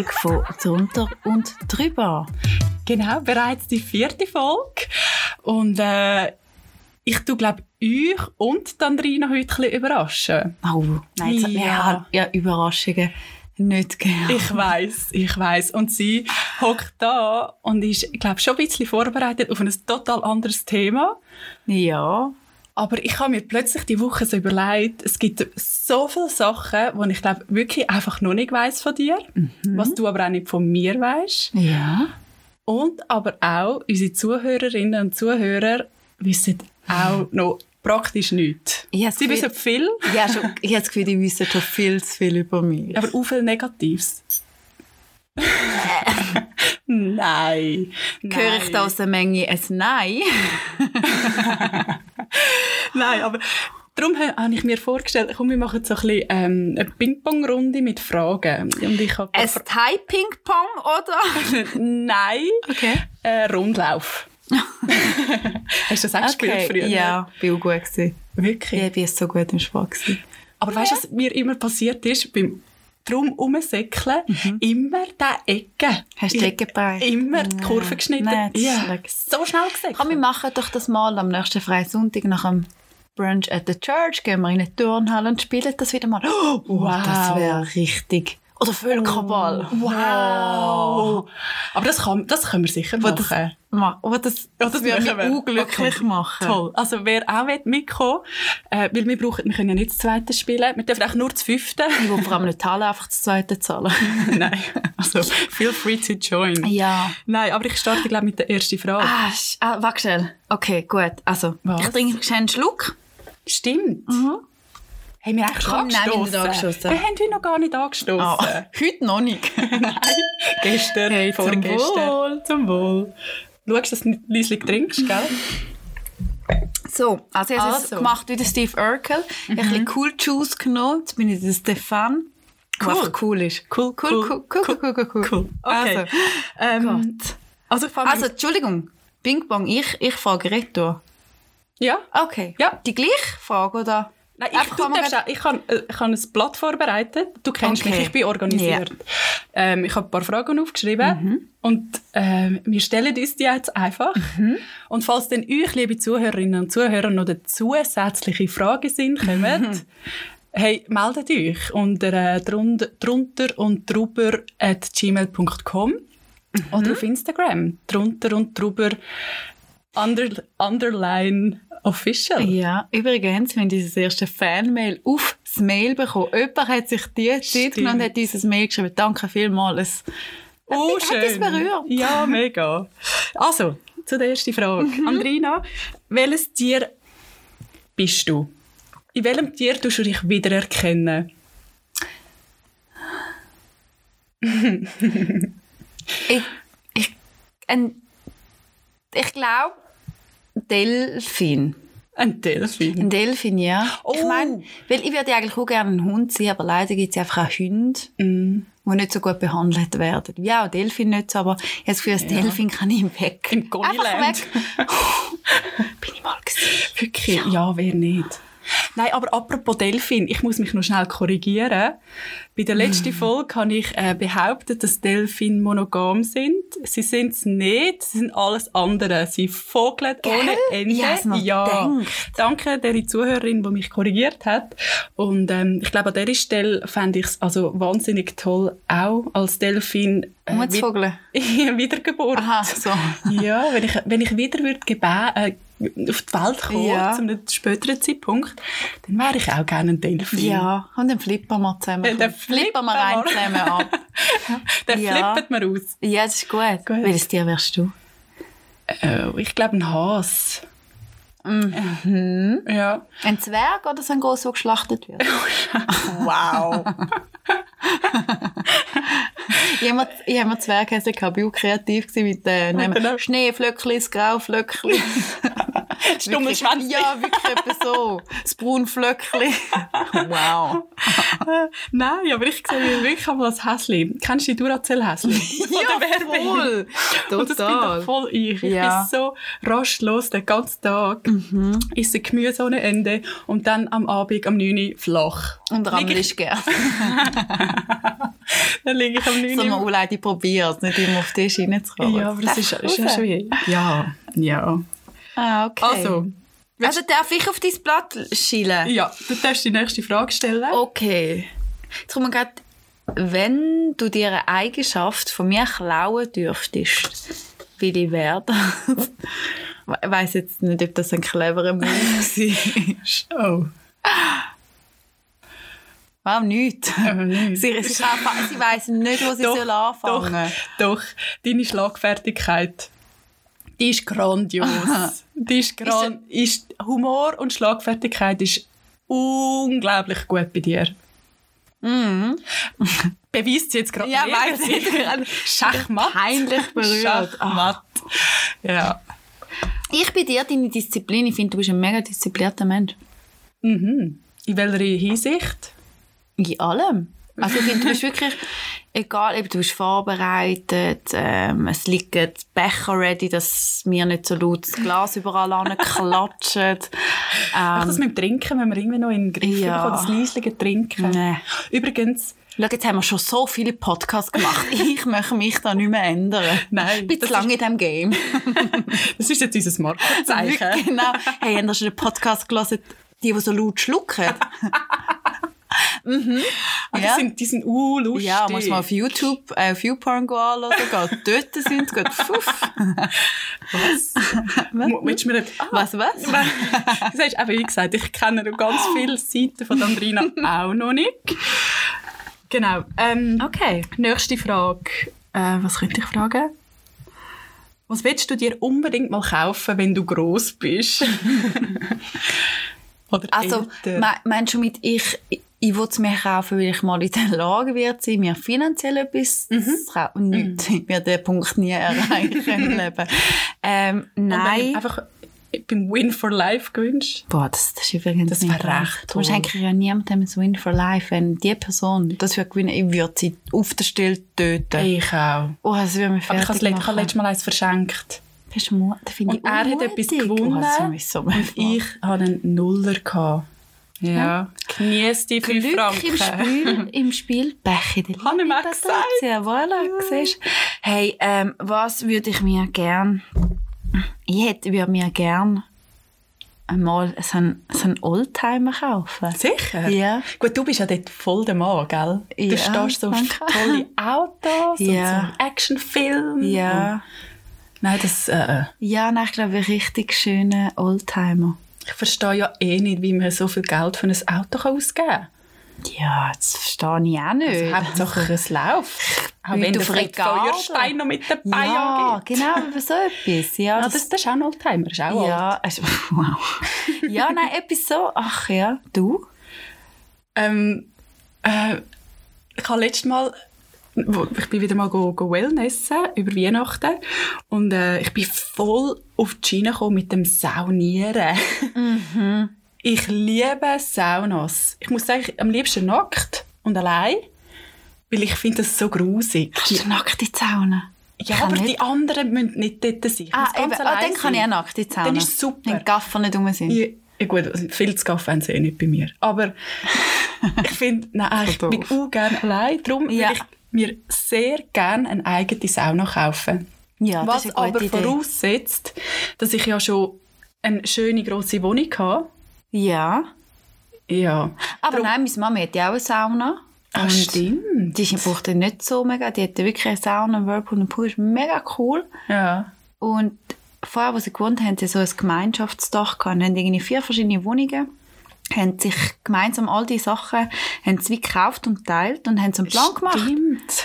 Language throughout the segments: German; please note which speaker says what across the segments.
Speaker 1: Folge von Drunter und Drüber.
Speaker 2: Genau, bereits die vierte Folge. Und äh, ich tue, glaube euch und Andrina heute ein überraschen.
Speaker 1: Oh, nein, jetzt,
Speaker 2: Ja.
Speaker 1: ja. ja, Überraschungen nicht gerne.
Speaker 2: Ich weiß, ich weiß. Und sie hockt da und ist, ich glaube, schon ein bisschen vorbereitet auf ein total anderes Thema.
Speaker 1: Ja.
Speaker 2: Aber ich habe mir plötzlich die Woche so überlegt, es gibt so viele Sachen, die ich glaube wirklich einfach noch nicht weiß von dir, was du aber auch nicht von mir weißt.
Speaker 1: Ja.
Speaker 2: Und aber auch unsere Zuhörerinnen und Zuhörer wissen auch noch praktisch nichts. Sie wissen viel,
Speaker 1: Ja, schon, ich habe das Gefühl, die wissen schon viel zu viel über mich.
Speaker 2: aber auch viel Negatives. Nein.
Speaker 1: Höre ich da aus der Menge ein Nein?
Speaker 2: Nein, aber darum ha- habe ich mir vorgestellt, komm, wir machen so ein bisschen ähm, eine Ping-Pong-Runde mit Fragen. Und ich habe
Speaker 1: Ein Thai-Ping-Pong, oder?
Speaker 2: Nein,
Speaker 1: Okay.
Speaker 2: äh, Rundlauf. Hast du das auch gespielt früher?
Speaker 1: Ja, bin auch gut gewesen.
Speaker 2: Wirklich?
Speaker 1: Ich bin so gut im Sport gewesen.
Speaker 2: Aber weißt du, was mir immer passiert ist? Beim drum umsäckeln, immer die Ecke.
Speaker 1: Mhm. Hast du die Ecke gebracht?
Speaker 2: Immer die Kurve geschnitten.
Speaker 1: Nein,
Speaker 2: ja. So schnell gesagt.
Speaker 1: Komm, wir machen doch das mal am nächsten freien Sonntag nach dem Brunch at the Church. Gehen wir in eine Turnhalle und spielen das wieder mal. Oh,
Speaker 2: Wow.
Speaker 1: Das wäre richtig. Oder Völkerball.
Speaker 2: Wow. Aber das, kann, das können wir sicher machen.
Speaker 1: das, ma- das,
Speaker 2: Ja,
Speaker 1: das würde mich unglücklich
Speaker 2: Okay.
Speaker 1: machen.
Speaker 2: Toll. Also wer auch will mitkommen äh, weil wir brauchen, wir können ja nicht das zweite spielen, wir dürfen auch nur das fünfte.
Speaker 1: Ich will vor allem nicht die Halle einfach das zweite zahlen.
Speaker 2: Nein, also feel free to join.
Speaker 1: ja.
Speaker 2: Nein, aber ich starte glaube mit der ersten Frage.
Speaker 1: Ah, ah warte schnell. Okay, gut. Also,
Speaker 2: Was?
Speaker 1: ich trinke einen Schluck.
Speaker 2: Stimmt. Haben wir eigentlich schon
Speaker 1: Komm, nein, wir
Speaker 2: angestoßen?
Speaker 1: nicht angestoßen.
Speaker 2: Wir haben heute noch gar nicht angestoßen.
Speaker 1: Ah, heute noch nicht.
Speaker 2: Nein, gestern,
Speaker 1: Hey, zum
Speaker 2: vorgestern.
Speaker 1: Wohl.
Speaker 2: Zum Wohl. Schaust, dass du nicht leislich trinkst, gell?
Speaker 1: So, also ich habe es
Speaker 2: Also.
Speaker 1: gemacht wie der Steve Urkel. Ich habe ein bisschen Cool Juice genommen. Jetzt bin ich der Stefan.
Speaker 2: Cool.
Speaker 1: einfach cool ist.
Speaker 2: Cool,
Speaker 1: Cool, cool, cool, cool, cool, cool.
Speaker 2: Cool. Okay.
Speaker 1: Also,
Speaker 2: Ähm,
Speaker 1: Gott.
Speaker 2: also ich
Speaker 1: Also, Entschuldigung. Ping Pong, ich, ich frage Retour.
Speaker 2: Ja.
Speaker 1: Okay.
Speaker 2: Ja.
Speaker 1: Die gleiche Frage, oder?
Speaker 2: Nein, ich,
Speaker 1: kann
Speaker 2: darfst auch, ich habe äh, ich habe ein Blatt vorbereitet. Du kennst
Speaker 1: Okay.
Speaker 2: mich, ich bin organisiert. Ähm, ich habe ein paar Fragen aufgeschrieben
Speaker 1: Mhm.
Speaker 2: und ähm, wir stellen uns die jetzt einfach.
Speaker 1: Mhm.
Speaker 2: Und falls dann euch, liebe Zuhörerinnen und Zuhörer, noch zusätzliche Fragen sind, kommen,
Speaker 1: Mhm.
Speaker 2: hey, meldet euch unter äh, drunter, drunter und drüber at gmail.com
Speaker 1: Mhm.
Speaker 2: oder auf Instagram. Drunter und drüber under, underline official.
Speaker 1: Ja, übrigens, wir haben dieses erste Fanmail auf das Mail bekommen. Jemand hat sich die Zeit genommen und hat dieses Mail geschrieben. Danke vielmals.
Speaker 2: Oh,
Speaker 1: Hat dich berührt?
Speaker 2: Ja, mega. Also, zu der ersten Frage.
Speaker 1: Mhm.
Speaker 2: Andrina, welches Tier bist du? In welchem Tier tust du dich wiedererkennen?
Speaker 1: Ich, ich, ein, ich glaube, Delfin.
Speaker 2: Ein Delfin.
Speaker 1: Ein Delfin, ja. Ich
Speaker 2: Oh.
Speaker 1: meine, weil ich würde eigentlich auch gerne ein Hund sein, aber leider gibt es einfach auch Hunde,
Speaker 2: Mm.
Speaker 1: die nicht so gut behandelt werden. Ja, auch Delfin nicht so, aber ich habe das Gefühl, als Delfin kann ich weg.
Speaker 2: Im Goniland.
Speaker 1: Weg. Bin ich mal gewesen.
Speaker 2: Wirklich? Ja. wer nicht? Nein, aber apropos Delfin, ich muss mich noch schnell korrigieren. Bei der letzten Folge habe ich äh, behauptet, dass Delfin monogam sind. Sie sind es nicht, sie sind alles andere. Sie vogeln ohne Ende.
Speaker 1: Ich noch gedacht.
Speaker 2: Danke der Zuhörerin, die mich korrigiert hat. Und ähm, ich glaube, an dieser Stelle fände ich es also wahnsinnig toll, auch als Delfin äh,
Speaker 1: Mutzvogeln.
Speaker 2: wi- Wiedergeburt.
Speaker 1: Aha, so.
Speaker 2: Ja, wenn ich, wenn ich wieder würde gebä- äh, auf die Welt kommen,
Speaker 1: Ja.
Speaker 2: zu einem späteren Zeitpunkt, dann wäre ich auch gerne ein Delfin.
Speaker 1: Ja, und dann flippen wir zusammen.
Speaker 2: Ja, dann
Speaker 1: flippen wir
Speaker 2: flippen
Speaker 1: rein
Speaker 2: wir.
Speaker 1: zusammen ab.
Speaker 2: Dann
Speaker 1: Ja.
Speaker 2: flippet man aus.
Speaker 1: Ja, das ist gut.
Speaker 2: Gut.
Speaker 1: Welches Tier wärst du?
Speaker 2: Äh, ich glaube, ein Hase.
Speaker 1: Mhm.
Speaker 2: Ja.
Speaker 1: Ein Zwerg oder so ein Groß, der geschlachtet wird?
Speaker 2: Wow.
Speaker 1: Ich habe mir- ich Zwerghäse gehabt, bin auch kreativ mit äh,
Speaker 2: den-
Speaker 1: nehmen Schneeflöckchen, das Grauflöckchen.
Speaker 2: Stummelschwänzchen.
Speaker 1: Ja, wirklich etwa so. Das Braunflöckchen. wow.
Speaker 2: Nein, aber ich sehe wirklich einmal als Häsli. Kennst du die Duracell-Häsli?
Speaker 1: Ja, voll.
Speaker 2: Und das bin
Speaker 1: Total.
Speaker 2: doch voll ich. Ich
Speaker 1: Ja. Mhm.
Speaker 2: bin so rastlos den ganzen Tag. Esse Gemüse ohne Ende und dann am Abend am 9 Uhr flach.
Speaker 1: Und
Speaker 2: Liege
Speaker 1: Rammel
Speaker 2: ich-
Speaker 1: ist gern.
Speaker 2: Dann liege ich am 9
Speaker 1: So
Speaker 2: Uhr.
Speaker 1: man Uleidi probiert, nicht immer auf den Tisch reinzukommen.
Speaker 2: Ja, aber das ist, ist ja schwierig. Ja, ja.
Speaker 1: Ah, okay.
Speaker 2: Also,
Speaker 1: also darf ich auf dein Blatt schielen?
Speaker 2: ja, du darfst die nächste Frage stellen.
Speaker 1: Okay. Jetzt kommt mir gerade, wenn du dir eine Eigenschaft von mir klauen dürftest, will ich werden. ich weiss jetzt nicht, ob das ein cleverer Move war.
Speaker 2: Oh.
Speaker 1: Wow, nichts.
Speaker 2: Aber nicht.
Speaker 1: Sie, sie, sie weiss nicht, wo sie
Speaker 2: Doch,
Speaker 1: soll anfangen
Speaker 2: Doch, doch, deine Schlagfertigkeit, die ist grandios. die ist, gran ist Humor und Schlagfertigkeit ist unglaublich gut bei dir.
Speaker 1: Mhm.
Speaker 2: Beweist sie jetzt gerade
Speaker 1: Ja,
Speaker 2: dass
Speaker 1: ich.
Speaker 2: Schachmatt.
Speaker 1: Peinlich berührt.
Speaker 2: Schachmatt. Ja.
Speaker 1: Ich bin dir deine Disziplin. Ich finde, du bist ein mega disziplinierter Mensch.
Speaker 2: Mhm. In welcher Hinsicht?
Speaker 1: In allem. Also ich finde, du bist wirklich, egal, eben, du bist vorbereitet, ähm, es liegen Becher ready, dass mir nicht so laut das Glas überall klatschen.
Speaker 2: Ach, das
Speaker 1: Ähm,
Speaker 2: mit dem Trinken, wenn wir irgendwie noch in den Griff
Speaker 1: Ja.
Speaker 2: bekommen, das leislige Trinken.
Speaker 1: nee.
Speaker 2: Übrigens,
Speaker 1: Schau, jetzt haben wir schon so viele Podcasts gemacht. Ich möchte mich da nicht mehr ändern.
Speaker 2: Nein,
Speaker 1: Ich bin
Speaker 2: das
Speaker 1: zu lange in diesem Game.
Speaker 2: das ist jetzt unser Markenzeichen.
Speaker 1: Genau. Hey, haben ihr schon den Podcast gelesen, die, die so laut schlucken?
Speaker 2: Ah, die,
Speaker 1: Ja.
Speaker 2: sind, die sind uh, lustig.
Speaker 1: Ja, muss man auf YouTube, äh, auf YouPorn anschauen. gehen. Dort sind geht pfuff.
Speaker 2: Was? Mo- Willst du mir. Ah,
Speaker 1: Was, was?
Speaker 2: Du sagst, eben, wie gesagt, ich kenne noch ganz viele Seiten von Andrina auch noch nicht. Genau. Ähm,
Speaker 1: Okay.
Speaker 2: Nächste Frage. Äh, was könnte ich fragen? Was willst du dir unbedingt mal kaufen, wenn du gross bist? Oder
Speaker 1: Also,
Speaker 2: älter?
Speaker 1: me meinst du mit ich, ich, will es mir kaufen, weil ich mal in der Lage wird sein, mir finanziell etwas
Speaker 2: Mhm.
Speaker 1: zu kaufen? Nicht. Ich werde den Punkt nie erreichen im Leben. Ähm, nein.
Speaker 2: einfach beim Win for Life gewünscht?
Speaker 1: Boah, das, das ist übrigens
Speaker 2: Das
Speaker 1: Traum.
Speaker 2: recht
Speaker 1: Du musst eigentlich ja niemandem ein Win for Life, wenn die Person das würde gewinnen, ich würde sie auf der Stelle töten.
Speaker 2: Ich auch.
Speaker 1: Oh, das würde mich
Speaker 2: Aber ich
Speaker 1: fertig
Speaker 2: habe letztes Mal eins verschenkt.
Speaker 1: Bist du mu- das finde
Speaker 2: Und
Speaker 1: ich
Speaker 2: er hat
Speaker 1: unmutig.
Speaker 2: etwas
Speaker 1: Oh,
Speaker 2: gewonnen
Speaker 1: so
Speaker 2: und ich hatte einen Nuller. Gehabt. Ja. Genieß die
Speaker 1: Glück
Speaker 2: Franken.
Speaker 1: im Spiel, im Spiel Beche der
Speaker 2: Habe ich mir
Speaker 1: Liebe,
Speaker 2: gesagt.
Speaker 1: Ja, voilà, siehst du. Hey, ähm, was würde ich mir gern... Ich hätte, würde mir gern einmal so einen, so einen Oldtimer kaufen.
Speaker 2: Sicher?
Speaker 1: Ja.
Speaker 2: Gut, du bist ja dort voll der Mann, gell? Du
Speaker 1: Ja,
Speaker 2: stehst so auf tolle Autos
Speaker 1: Ja.
Speaker 2: und so Actionfilme.
Speaker 1: Ja.
Speaker 2: Und- Nein, das, äh,
Speaker 1: Ja, nein, ich glaube, ein richtig schöner Oldtimer.
Speaker 2: Ich verstehe ja eh nicht, wie man so viel Geld für ein Auto ausgeben kann.
Speaker 1: Ja, das verstehe ich auch nicht.
Speaker 2: Also, Hauptsache es läuft. Auch wenn
Speaker 1: du
Speaker 2: Feuerstein noch mit dabei
Speaker 1: ja,
Speaker 2: angeht.
Speaker 1: genau, über so etwas. Ja,
Speaker 2: Ja, das, das ist auch ein Oldtimer, das ist auch alt.
Speaker 1: ja, also, wow. ja, nein, etwas so. Ach ja, du?
Speaker 2: Ähm, äh, ich habe letztes Mal, ich bin wieder mal go, go Wellnessen über Weihnachten und äh, ich bin voll auf die Schiene gekommen mit dem Saunieren. Ich liebe Saunas. Ich muss sagen, ich- am liebsten nackt und allein, weil ich finde das so grusig.
Speaker 1: Hast du nackt in die Sauna?
Speaker 2: ja, aber
Speaker 1: nicht.
Speaker 2: die anderen müssen nicht dort sein. Ich
Speaker 1: Ah, eben, ah, dann kann ich auch nackt in die Sauna.
Speaker 2: Dann ist super.
Speaker 1: Wenn die Gaffer nicht rum sind.
Speaker 2: Ja, ja gut, also viel zu Kaffee haben sie eh nicht bei mir. Aber ich finde, nein, ich
Speaker 1: So
Speaker 2: bin
Speaker 1: doof.
Speaker 2: auch gerne allein. Darum
Speaker 1: Ja.
Speaker 2: ich mir sehr gerne eine eigene Sauna kaufen.
Speaker 1: Ja,
Speaker 2: Was aber
Speaker 1: Idee.
Speaker 2: voraussetzt, dass ich ja schon eine schöne grosse Wohnung habe.
Speaker 1: Ja.
Speaker 2: Ja.
Speaker 1: Aber
Speaker 2: Drum-
Speaker 1: nein, meine Mama hat ja auch eine Sauna.
Speaker 2: Ah,
Speaker 1: Und
Speaker 2: stimmt.
Speaker 1: Die braucht ja nicht so mega. Die hat ja wirklich eine Sauna, einen Whirlpool und Pool. ist mega cool.
Speaker 2: Ja.
Speaker 1: Und vorher, wo sie gewohnt haben, haben sie so ein Gemeinschaftsdach gehabt. Haben irgendwie vier verschiedene Wohnungen. Haben sich gemeinsam all diese Sachen haben sie wie gekauft und teilt und haben so einen Plan gemacht.
Speaker 2: Stimmt.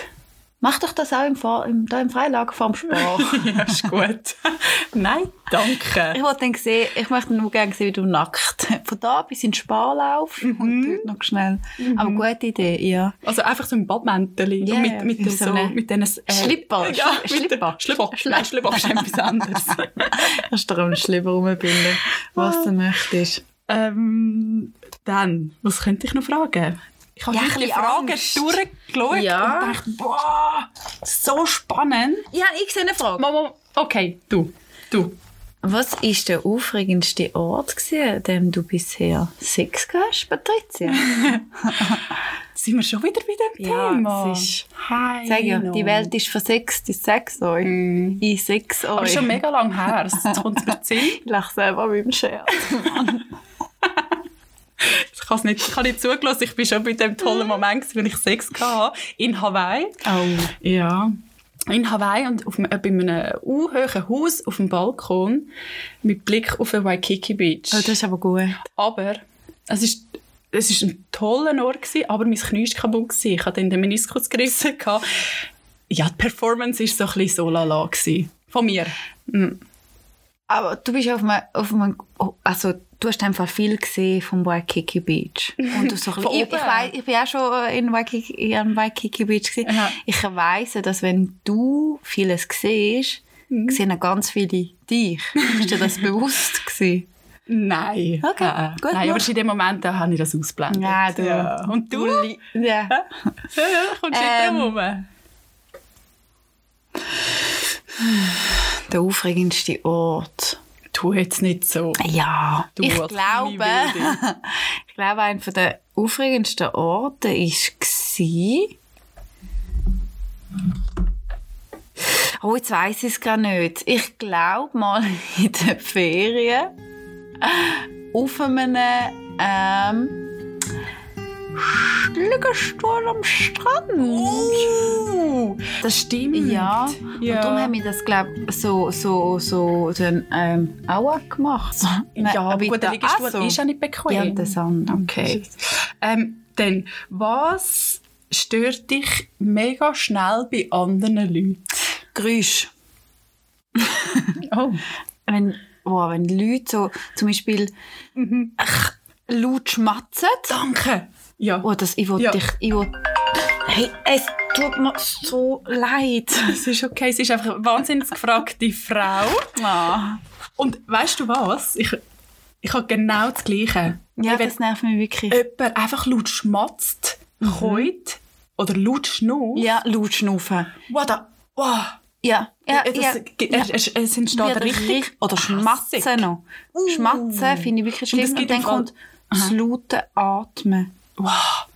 Speaker 1: Mach doch das auch im, Fahr im, da im Freilager vorm Spar.
Speaker 2: ja, ist gut. Nein, danke.
Speaker 1: ich wollte dann sehen, ich möchte nur gerne sehen, wie du nackt von da bis in den Spar laufst
Speaker 2: Mhm.
Speaker 1: und dort noch schnell. Aber gute Idee, ja.
Speaker 2: Also einfach so ein Badmäntel und mit, mit, den
Speaker 1: so
Speaker 2: so, mit diesen... Äh,
Speaker 1: Schlipper,
Speaker 2: Ja,
Speaker 1: Schli-
Speaker 2: mit
Speaker 1: Schlipper.
Speaker 2: Schlipper.
Speaker 1: Schlipper.
Speaker 2: Schlipper ist etwas anderes.
Speaker 1: Kannst du einen Schlipper rumbinden, was du möchtest.
Speaker 2: Ähm, dann, was könnte ich noch fragen? Ich habe
Speaker 1: Ja,
Speaker 2: die
Speaker 1: bisschen
Speaker 2: Fragen
Speaker 1: Angst.
Speaker 2: durchgeschaut
Speaker 1: Ja.
Speaker 2: und dachte, boah, so spannend.
Speaker 1: Ja, ich sehe eine Frage.
Speaker 2: Mama, okay, du, du.
Speaker 1: Was war der aufregendste Ort, an dem du bisher Sex gehabt hast, Patricia?
Speaker 2: Sind wir schon wieder bei dem
Speaker 1: Ja,
Speaker 2: Thema?
Speaker 1: es ist-
Speaker 2: Hi,
Speaker 1: Sag ja,
Speaker 2: no.
Speaker 1: die Welt ist versext, ich sag's euch.
Speaker 2: Mm.
Speaker 1: Ich sag's euch.
Speaker 2: Aber schon mega lang her. Jetzt kommt es mir zu.
Speaker 1: Ich lache selber mit dem Scherz.
Speaker 2: Ich habe nicht, ich habe nicht zugelassen. Ich bin schon bei dem tollen Moment, gewesen, wenn ich Sex hatte. In Hawaii.
Speaker 1: Oh.
Speaker 2: Ja. In Hawaii und auf, einem- bei einem unhohen Haus auf dem Balkon mit Blick auf den Waikiki Beach.
Speaker 1: oh, das ist aber gut.
Speaker 2: Aber es ist, es ist ein toller Ort gewesen, aber mein Knie ist kaputt gewesen. Ich hatte dann den Meniskus gerissen. gehabt. Ja, die Performance war so ein bisschen so lala. Von mir. Mm.
Speaker 1: Aber du bist auf einem, auf einem also du hast einfach viel gesehen vom Waikiki Beach. Und du so ein ich, ich, weiss, ich bin auch schon in Waikiki, in Waikiki Beach gewesen.
Speaker 2: Ja.
Speaker 1: Ich weiss, dass wenn du vieles siehst,
Speaker 2: Mhm.
Speaker 1: sehen ganz viele dich. Ist dir das bewusst gewesen?
Speaker 2: Nein.
Speaker 1: Okay,
Speaker 2: Äh,
Speaker 1: gut,
Speaker 2: Nein, aber in dem Moment da habe ich das ausblendet.
Speaker 1: Ja, du.
Speaker 2: Ja. Und du?
Speaker 1: Ja.
Speaker 2: Ja, ja, kommst du
Speaker 1: Ähm,
Speaker 2: drum?
Speaker 1: Der aufregendste Ort.
Speaker 2: Tu jetzt nicht so.
Speaker 1: Ja,
Speaker 2: Du
Speaker 1: ich glaube, ich glaube, einer der aufregendsten Orte war Oh, jetzt weiss ich es gar nicht. Ich glaube mal in den Ferien auf einem ähm, Liegestuhl am Strand.
Speaker 2: Uh, das stimmt.
Speaker 1: Ja,
Speaker 2: ja.
Speaker 1: und darum haben wir das, glaube ich, so, so, so dann, ähm, auch gemacht.
Speaker 2: ja, aber
Speaker 1: bitte
Speaker 2: gut, der Liegestuhl
Speaker 1: auch so.
Speaker 2: ist ja nicht bequem.
Speaker 1: Ja, das andere.
Speaker 2: Okay. Ähm, dann, was stört dich mega schnell bei anderen Leuten?
Speaker 1: Geräusch.
Speaker 2: Oh.
Speaker 1: Wenn, wow, wenn Leute so zum Beispiel ach, laut schmatzen.
Speaker 2: Danke. Ja.
Speaker 1: Oh, das, ich will
Speaker 2: Ja.
Speaker 1: dich, ich will, hey, es tut mir so leid.
Speaker 2: Es ist okay, sie ist einfach eine wahnsinnig gefragte Frau.
Speaker 1: Ah.
Speaker 2: Und weißt du was? Ich, ich habe genau das Gleiche.
Speaker 1: Ja, das nervt mich wirklich.
Speaker 2: jemand einfach laut schmatzt, keut oder laut schnurrt.
Speaker 1: Ja, laut schnaufen.
Speaker 2: Wow, da, wow.
Speaker 1: Ja, ja,
Speaker 2: Es,
Speaker 1: ja.
Speaker 2: es, es, es entsteht richtig...
Speaker 1: richtig- Oder schmatzen noch. Schmatzen finde ich wirklich
Speaker 2: Und es
Speaker 1: schlimm. Und,
Speaker 2: gibt
Speaker 1: dann kommt das laute Atmen.
Speaker 2: Wow.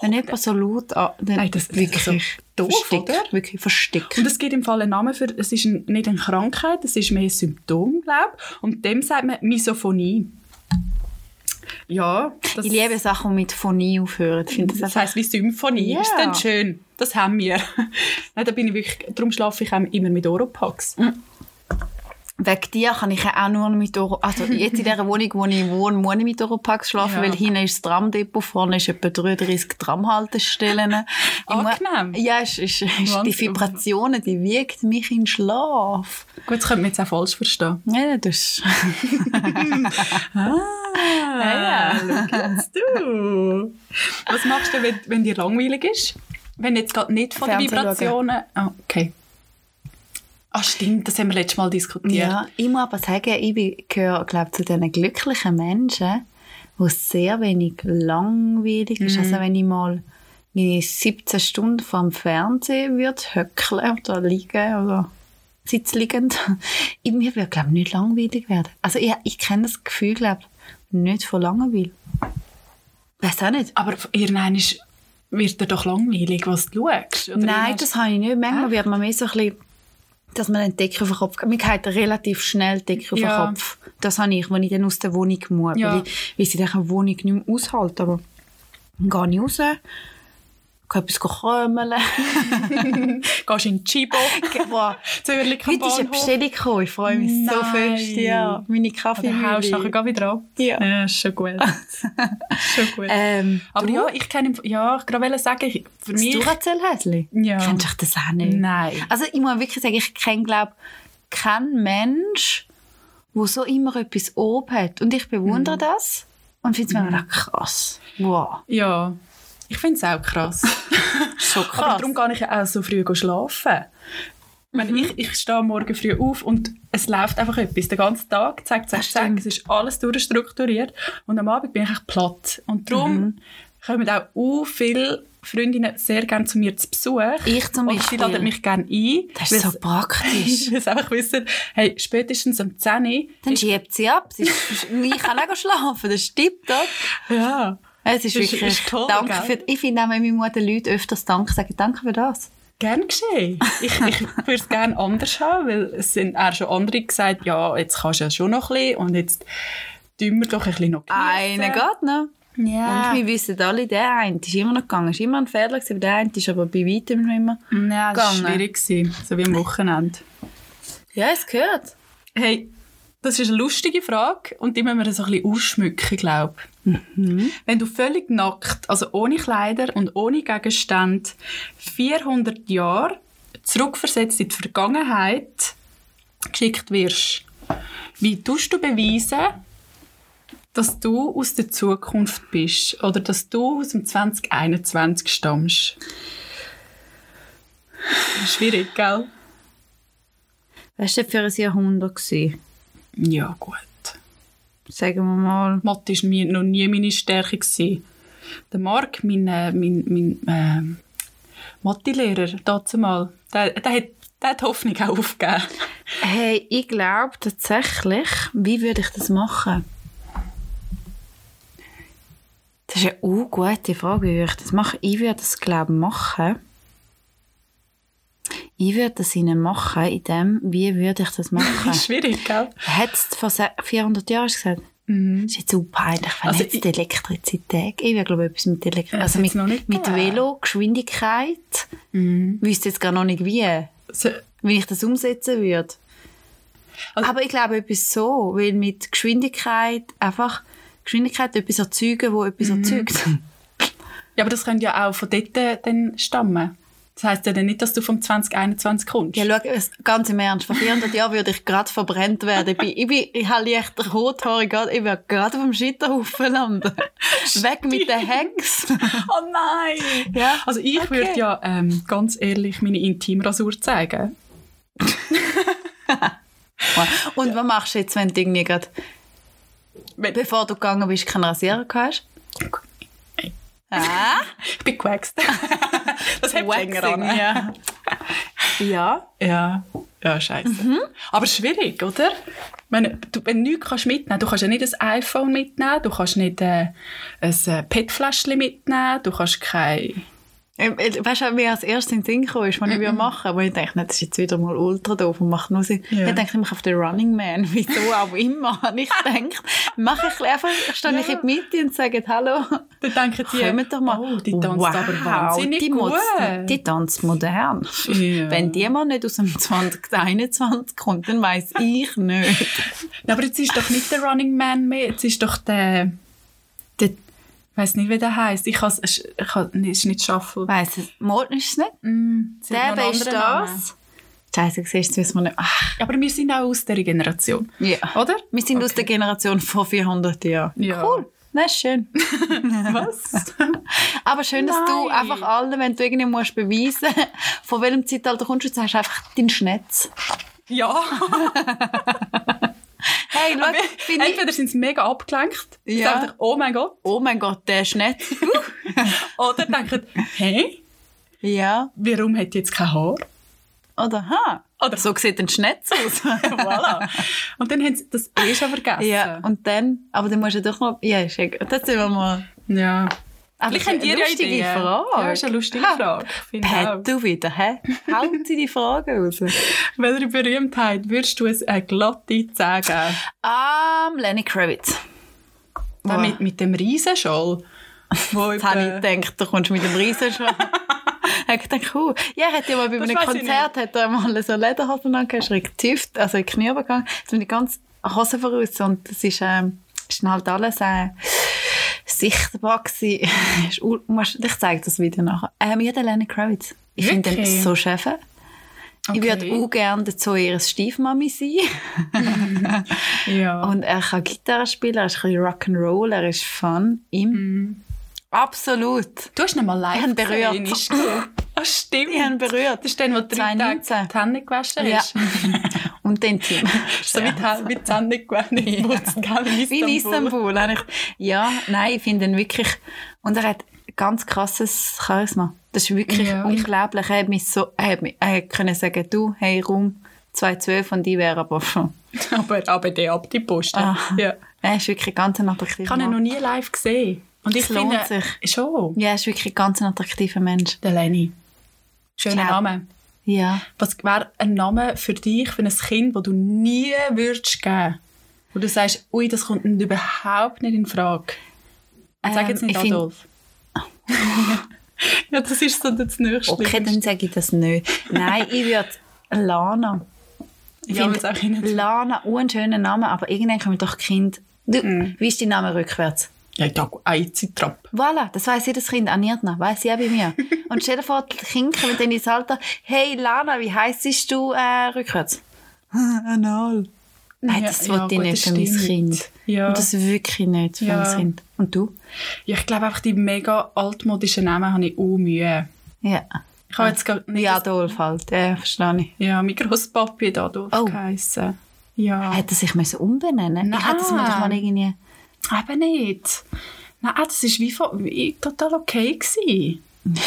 Speaker 1: Wenn jemand so laut atmet, dann
Speaker 2: Nein, das-
Speaker 1: wirklich
Speaker 2: so doof,
Speaker 1: versteckt.
Speaker 2: oder?
Speaker 1: Wirklich versteckt.
Speaker 2: Und es gibt im Fall einen Namen für, es ist ein, nicht eine Krankheit, es ist mehr ein Symptom, glaube ich. Und dem sagt man Misophonie. Ja, das,
Speaker 1: ich liebe Sachen, die mit Phonie aufhören. Ich finde das
Speaker 2: das heisst wie Symphonie.
Speaker 1: Ja.
Speaker 2: Ist dann schön. Das haben wir. Nein, da bin ich wirklich, darum schlafe ich auch immer mit Oropax.
Speaker 1: Wegen dir kann ich ja auch nur mit Oro... Also jetzt in der Wohnung, wo ich wohne, muss ich mit Oropax schlafen,
Speaker 2: Ja.
Speaker 1: weil hinten ist das Tramdepot, vorne ist etwa 33 Tramhaltestellen.
Speaker 2: Angenehm.
Speaker 1: Ja, ist, ist, ist die. Vibrationen, die wiegt mich in Schlaf.
Speaker 2: Gut, das könnte man jetzt auch falsch verstehen.
Speaker 1: Ja, das
Speaker 2: Ah,
Speaker 1: ja.
Speaker 2: jetzt du. Was machst du, wenn, wenn dir langweilig ist? Wenn jetzt gerade nicht von den. Vibrationen... Ah, okay. Ah, stimmt, das haben wir letztes Mal diskutiert.
Speaker 1: Ja, ich muss aber sagen, ich bin- gehöre, glaube zu diesen glücklichen Menschen, wo es sehr wenig langweilig ist. Also wenn ich mal meine 17 Stunden vor dem Fernsehen würde höckeln oder liegen oder sitzliegend, ich, mir würde, glaube nicht langweilig werden. Also ich, ich kenne das Gefühl, glaube nicht von Langeweile. Weiß auch nicht.
Speaker 2: Aber irgendwann ist, wird dir doch langweilig, was du schaust.
Speaker 1: Nein, das habe ich nicht. Manchmal wird man mehr so ein bisschen, dass man den Deckel auf den Kopf Mir geht relativ schnell die Deckel auf
Speaker 2: Ja.
Speaker 1: den Kopf. Das habe ich, wenn ich dann aus der Wohnung muss.
Speaker 2: Ja.
Speaker 1: Weil ich, weil ich die Wohnung nicht mehr aushalte. Aber dann gehe ich raus, gehe etwas krömeln.
Speaker 2: Gehst in Chibo, Zürich am
Speaker 1: heute ist eine
Speaker 2: Bahnhof.
Speaker 1: Bestellung gekommen. Ich freue mich so
Speaker 2: Nein.
Speaker 1: fest. Ja, meine
Speaker 2: Oder haust
Speaker 1: Kaffeemühle.
Speaker 2: nachher gleich wieder ab.
Speaker 1: Ja.
Speaker 2: Ja, ist schon gut. schon gut.
Speaker 1: Ähm,
Speaker 2: Aber
Speaker 1: du?
Speaker 2: ja, ich kann ja, ich gerade sagen, ich- für mich...
Speaker 1: Duracell-Häsli?
Speaker 2: Ja.
Speaker 1: Kennst du das auch nicht?
Speaker 2: Nein.
Speaker 1: Also ich muss wirklich sagen, ich kenne, glaube keinen Mensch, der so immer etwas oben hat. Und ich bewundere das und finde es
Speaker 2: Mhm.
Speaker 1: mir mm. krass. Wow.
Speaker 2: Ja, ich finde es auch krass.
Speaker 1: So
Speaker 2: Aber
Speaker 1: krass.
Speaker 2: darum kann ich ja auch so früh schlafen. Ich, meine, ich, ich stehe morgen früh auf und es läuft einfach etwas den ganzen Tag. Zack, zack, zack. Es ist alles durchstrukturiert. Und am Abend bin ich echt platt. Und darum
Speaker 1: Mhm.
Speaker 2: kommen auch u viele Freundinnen sehr gerne zu mir zu Besuch.
Speaker 1: Ich zum
Speaker 2: Oder
Speaker 1: Beispiel.
Speaker 2: sie laden mich gerne ein.
Speaker 1: Das ist so praktisch.
Speaker 2: weil sie einfach wissen, hey, spätestens um 10 Uhr...
Speaker 1: Dann schiebt sie ab. Sie ist, ich kann auch schlafen. Das stimmt doch.
Speaker 2: Ja.
Speaker 1: Es ist
Speaker 2: ist-
Speaker 1: wirklich
Speaker 2: ist toll,
Speaker 1: danke
Speaker 2: gell?
Speaker 1: für, Ich finde auch, wenn meine Mutter Leute öfters Danke sagen, danke für das.
Speaker 2: Gern geschehen. Ich, ich würde es gerne anders haben, weil es sind auch schon andere gesagt, ja, jetzt kannst du ja schon noch ein bisschen und jetzt tun wir doch ein bisschen noch
Speaker 1: Einer geht noch.
Speaker 2: Ja.
Speaker 1: Und wir wissen alle, der eine ist immer noch gegangen. War immer ein Fehler, gewesen, aber der eine ist aber bei weitem noch immer.
Speaker 2: Ja, das
Speaker 1: gegangen.
Speaker 2: schwierig, gewesen, so wie am Wochenende.
Speaker 1: Ja, es gehört.
Speaker 2: Hey, das ist eine lustige Frage und die müssen wir so ein bisschen ausschmücken, glaube ich. Wenn du völlig nackt, also ohne Kleider und ohne Gegenstände, 400 Jahre zurückversetzt in die Vergangenheit geschickt wirst, wie tust du beweisen, dass du aus der Zukunft bist oder dass du aus dem 2021 stammst? Schwierig, gell?
Speaker 1: Was war das für ein Jahrhundert? Gewesen?
Speaker 2: Ja, gut.
Speaker 1: Sagen wir mal.
Speaker 2: Mathe war mir noch nie meine Stärke. Gewesen. Der Marc, mein, äh, mein, mein äh, Mathelehrer, dazu mal, der, der, hat, der hat Hoffnung auch aufgegeben.
Speaker 1: Hey, ich glaube tatsächlich, wie würde ich das machen? Das ist eine gute Frage, wie würde ich das machen? Ich würde das, glaube ich, machen. Ich würde das ihnen machen, in dem, wie würde ich das machen?
Speaker 2: Schwierig, gell?
Speaker 1: Hättest du vor se- 400 Jahren gesagt?
Speaker 2: Mhm.
Speaker 1: Das ist jetzt so peinlich, wenn
Speaker 2: Also
Speaker 1: jetzt die Elektrizität. Ich würde, glaube ich, etwas mit
Speaker 2: das
Speaker 1: Also mit, mit. Velo, Geschwindigkeit.
Speaker 2: Mhm.
Speaker 1: Wüsste jetzt gar noch nicht wie,
Speaker 2: So,
Speaker 1: wie ich das umsetzen würde.
Speaker 2: Also-
Speaker 1: Aber ich glaube etwas so, weil mit Geschwindigkeit einfach Geschwindigkeit etwas erzeugen, wo etwas
Speaker 2: Mhm.
Speaker 1: erzeugt.
Speaker 2: ja, aber das könnte ja auch von dort äh, dann stammen. Das heisst ja dann nicht, dass du vom 2021 kommst.
Speaker 1: Ja, schau, ganz im Ernst, vor 400 Jahren würde ich gerade verbrennt werden. Ich, bin, ich, bin, ich habe leicht rothaarig, gerade- ich würde gerade auf dem Scheiterhaufen landen. Weg mit den Hacks.
Speaker 2: Oh nein!
Speaker 1: Ja,
Speaker 2: Also ich
Speaker 1: okay.
Speaker 2: würde ja ähm, ganz ehrlich meine Intimrasur zeigen.
Speaker 1: Und was machst du jetzt, wenn du irgendwie gerade, bevor du gegangen bist, keinen Rasierer hast? Ah,
Speaker 2: Ich bin gewaxt. das hat länger
Speaker 1: Waxing,
Speaker 2: an.
Speaker 1: ja. ja.
Speaker 2: Ja, ja, scheiße. Aber schwierig, oder? Meine, du, wenn du nichts kannst mitnehmen du kannst ja nicht ein iPhone mitnehmen, du kannst nicht äh, ein äh, PET-Fläschchen mitnehmen, du kannst kein...
Speaker 1: Ähm, äh, Weißt du, mir als erstes in den Sinn kam, ist, was ich würde machen Aber ich dachte, das ist jetzt wieder mal ultra doof und macht nur Sinn.
Speaker 2: Ja.
Speaker 1: Ich denke immer auf den Running Man, wieso auch immer. habe ich gedacht, mache ich einfach, stehe ich in die Mitte und sage Hallo.
Speaker 2: Dann denken die,
Speaker 1: Kommt doch mal.
Speaker 2: oh, die tanzt aber wahnsinnig
Speaker 1: die
Speaker 2: gut.
Speaker 1: Mo- Die tanzt modern.
Speaker 2: Ja.
Speaker 1: Wenn die mal nicht aus dem 2021 kommt, dann weiss ich nicht.
Speaker 2: Ja, aber jetzt ist doch nicht der Running Man mehr, jetzt ist doch der... der ich weiss nicht, wie der heisst. Ich kann es ist nicht Shuffle.
Speaker 1: Weiss es, Morten ist es nicht?
Speaker 2: Mm,
Speaker 1: Der ist
Speaker 2: anderen Namen.
Speaker 1: das. Scheiße, siehst du, wissen wir nicht. Ach,
Speaker 2: Aber wir sind auch aus dieser Generation.
Speaker 1: ja.
Speaker 2: Oder?
Speaker 1: Wir sind aus der Generation vor 400 Jahren.
Speaker 2: Ja.
Speaker 1: Cool. Das ist schön.
Speaker 2: Was?
Speaker 1: Aber schön, dass du
Speaker 2: Nein.
Speaker 1: einfach allen, wenn du irgendwie musst beweisen von welchem Zeitalter kommst, du hast du einfach deinen Schnetz.
Speaker 2: ja.
Speaker 1: Hey, ich...
Speaker 2: Entweder sind sie mega abgelenkt,
Speaker 1: Ja.
Speaker 2: sagen, oh mein Gott,
Speaker 1: Oh mein Gott, der Schnetz.
Speaker 2: oder denken, hey,
Speaker 1: ja.
Speaker 2: warum hat jetzt kein Haar?
Speaker 1: Oder, ha.
Speaker 2: Oder
Speaker 1: So sieht ein Schnetz aus.
Speaker 2: voilà. Und dann haben sie das eh schon vergessen.
Speaker 1: ja, und dann... Aber dann musst du doch noch... Ja, ist egal. Das sind wir mal...
Speaker 2: ja.
Speaker 1: Aber
Speaker 2: Vielleicht ihr ja
Speaker 1: lustige
Speaker 2: Ideen.
Speaker 1: Frage.
Speaker 2: Ja, ist eine lustige
Speaker 1: Ha.
Speaker 2: Frage. Ich.
Speaker 1: Pat, du wieder, hä? Haut sie die Frage raus.
Speaker 2: Welche Berühmtheit würdest du es eine glatte Zähne geben?
Speaker 1: Um, Lenny Kravitz.
Speaker 2: Der Mit, mit dem Riesenschal. Wo
Speaker 1: Jetzt habe ich gedacht, du kommst mit dem Riesen schon. ich dachte, cool. Ja, er hat ja mal bei
Speaker 2: Das
Speaker 1: einem
Speaker 2: ich
Speaker 1: Konzert hat er mal so Lederhosen angeschrieben, tief, also in die Knie gegangen, jetzt mit die ganze Hose voraus und das ist, ähm, ist halt alles äh, sichtbar gewesen. Ist ich zeige das Video nachher. Ähm, ja, der Lenny Kravitz. Ich finde ihn
Speaker 2: Wirklich?
Speaker 1: so schön. Ich würde
Speaker 2: Okay.
Speaker 1: auch gerne dazu ihre Stiefmami sein.
Speaker 2: Ja.
Speaker 1: Und er kann Gitarre spielen, er ist ein bisschen Rock'n'Roll, er ist fun. Ihm.
Speaker 2: Mhm.
Speaker 1: Absolut.
Speaker 2: Du hast ihn mal live
Speaker 1: Ich habe berührt.
Speaker 2: gesehen, ist gut. Ah, stimmt.
Speaker 1: Ich habe ihn berührt.
Speaker 2: Das ist dann, wo du drei
Speaker 1: 2019.
Speaker 2: Tage die Hände gewaschen
Speaker 1: Ja.
Speaker 2: hast.
Speaker 1: Und den Team.
Speaker 2: so wie die Hände- die Hände gewaschen
Speaker 1: Ja.
Speaker 2: hast. gell,
Speaker 1: Wie in Istanbul. Ja, nein, ich finde ihn wirklich... Und er hat ganz krasses Charisma. Das ist wirklich
Speaker 2: Ja.
Speaker 1: unglaublich. Er hat mich so... Er hat, mich, er hat können sagen, du, hey, Raum 212 von dir wäre aber schon...
Speaker 2: Aber, aber der ab die Post.
Speaker 1: Ah.
Speaker 2: Ja.
Speaker 1: Er ist wirklich ganz ein attraktiver
Speaker 2: Ich habe ihn noch nie live gesehen. Und ich
Speaker 1: Es lohnt
Speaker 2: finde, schon.
Speaker 1: Ja, er ist wirklich ganz ein attraktiver Mensch.
Speaker 2: Der Lenny. Schöner Name.
Speaker 1: Ja.
Speaker 2: Was wäre ein Name für dich, für ein Kind, das du nie würdest geben? Wo du sagst, ui, das kommt nicht- überhaupt nicht in Frage. Und sag
Speaker 1: Ähm,
Speaker 2: jetzt nicht
Speaker 1: ich find-
Speaker 2: Adolf. ja, das ist so das Nächste.
Speaker 1: Okay, dann sage ich das nicht. Nein, ich würde Lana. Ich
Speaker 2: Ja,
Speaker 1: finde
Speaker 2: nicht.
Speaker 1: Lana auch ein schöner Name, aber irgendwann kommen doch Kind. Du,
Speaker 2: Mm.
Speaker 1: Wie ist dein Name rückwärts?
Speaker 2: Ja, ich dachte, Eizitrap.
Speaker 1: Voilà, das weiß jedes Kind. Aniertna, weiß ich auch bei mir. Und stell dir vor, die Kinder kommen dann ins Alter, hey Lana, wie heisst du äh, rückwärts? Anal. Nein, das
Speaker 2: Ja,
Speaker 1: wollte
Speaker 2: ja,
Speaker 1: ich nicht für mein. Kind.
Speaker 2: Ja.
Speaker 1: Und das wirklich nicht für
Speaker 2: Ja.
Speaker 1: mein Kind. Und du?
Speaker 2: Ja, ich glaube einfach, die mega altmodischen Namen habe ich auch Mühe.
Speaker 1: Ja.
Speaker 2: Ich habe jetzt gar nicht...
Speaker 1: Ja, Adolf halt. Ja, verstehe ich.
Speaker 2: Ja, mein Grosspapi hat Adolf
Speaker 1: Oh.
Speaker 2: geheissen. Ja.
Speaker 1: Hätte er sich müssen umbenennen
Speaker 2: Nein.
Speaker 1: Ich hätte es mir doch mal irgendwie...
Speaker 2: Eben nicht. Nein, das war wie, von- total okay. Gewesen.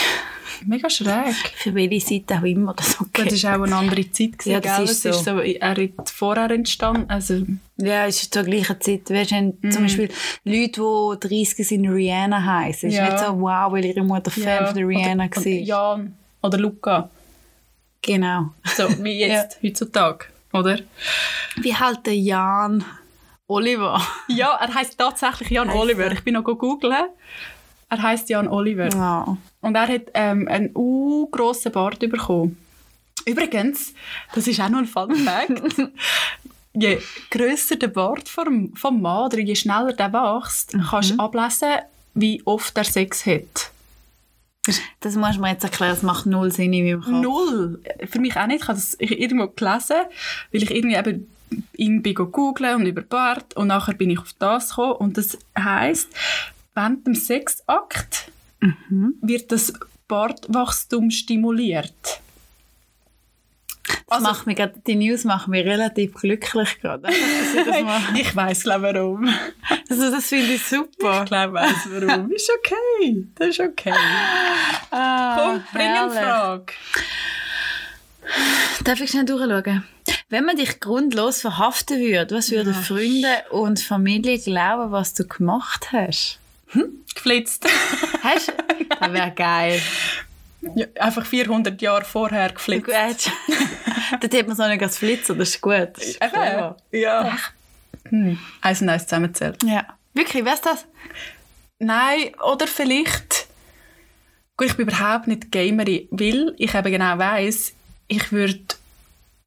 Speaker 2: Mega schräg.
Speaker 1: Für welche Seite auch immer das okay.
Speaker 2: Das war auch eine andere Zeit. Gewesen,
Speaker 1: Ja, das
Speaker 2: gell?
Speaker 1: ist
Speaker 2: Es
Speaker 1: so.
Speaker 2: Er ist vorher entstanden. Also,
Speaker 1: Ja, es ist zur gleichen Zeit. Weißt wenn zum Beispiel Leute, die 30 sind, Rihanna heißen. Es ist
Speaker 2: Ja.
Speaker 1: nicht so, wow, weil ihre Mutter Fan von der Rihanna
Speaker 2: oder,
Speaker 1: war.
Speaker 2: oder Jan oder Luca.
Speaker 1: Genau.
Speaker 2: So wie jetzt, heutzutage. Oder?
Speaker 1: Wie halt der Jan Oliver.
Speaker 2: Ja, er heißt tatsächlich Jan
Speaker 1: Heisst
Speaker 2: Oliver.
Speaker 1: er?
Speaker 2: Ich bin noch googeln. Er heißt Jan Oliver.
Speaker 1: Ja.
Speaker 2: Und er hat ähm, einen u grossen Bart bekommen. Übrigens, das ist auch noch ein Fun Fact. je grösser der Bart vom, vom Mann oder je schneller der wächst, kannst du ablesen, wie oft er Sex hat.
Speaker 1: Das musst du mir jetzt erklären, das macht null Sinn in meinem Kopf.
Speaker 2: Null. Für mich auch nicht. Ich habe das irgendwo gelesen, weil ich irgendwie eben ihn bin googeln und über Bart und nachher bin ich auf das gekommen und das heisst, während dem Sexakt wird das Bartwachstum stimuliert.
Speaker 1: Das macht mich grad, die News machen mich relativ glücklich gerade. ich
Speaker 2: ich weiß glaube warum.
Speaker 1: Also, das finde ich super.
Speaker 2: Ich glaube weiß warum. ist okay. Das ist okay.
Speaker 1: Ah,
Speaker 2: Komm, bring eine. Frage.
Speaker 1: Darf ich schnell durchschauen? Wenn man dich grundlos verhaften würde, was würden Freunde und Familie glauben, was du gemacht hast?
Speaker 2: Geflitzt.
Speaker 1: Hast du? Das wäre geil.
Speaker 2: Ja, einfach 400 Jahre vorher geflitzt.
Speaker 1: Gut. Dort hat man so nicht als Flitzer, das ist gut. Das ist
Speaker 2: Eben.
Speaker 1: clever.
Speaker 2: Ja. Hm. Eins und eins zusammenzählt.
Speaker 1: Ja. Wirklich, wär's das?
Speaker 2: Nein, oder vielleicht. Gut, ich bin überhaupt nicht Gamerin, weil ich eben genau weiss, ich würde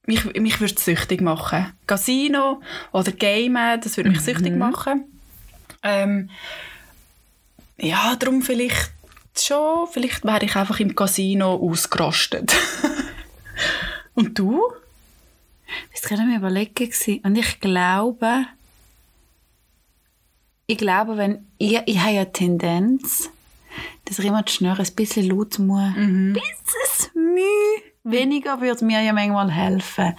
Speaker 2: mich, mich würde süchtig machen. Casino oder Gamen, das würde mich süchtig machen. Ähm, ja, darum vielleicht schon. Vielleicht wäre ich einfach im Casino ausgerastet. Und du?
Speaker 1: Das war gerade am überlegen. Und ich glaube, ich glaube, wenn ich, ich habe ja Tendenz, dass ich immer die Schnurre ein bisschen laut muss. Ein bisschen Mühe. Weniger würde mir ja manchmal helfen.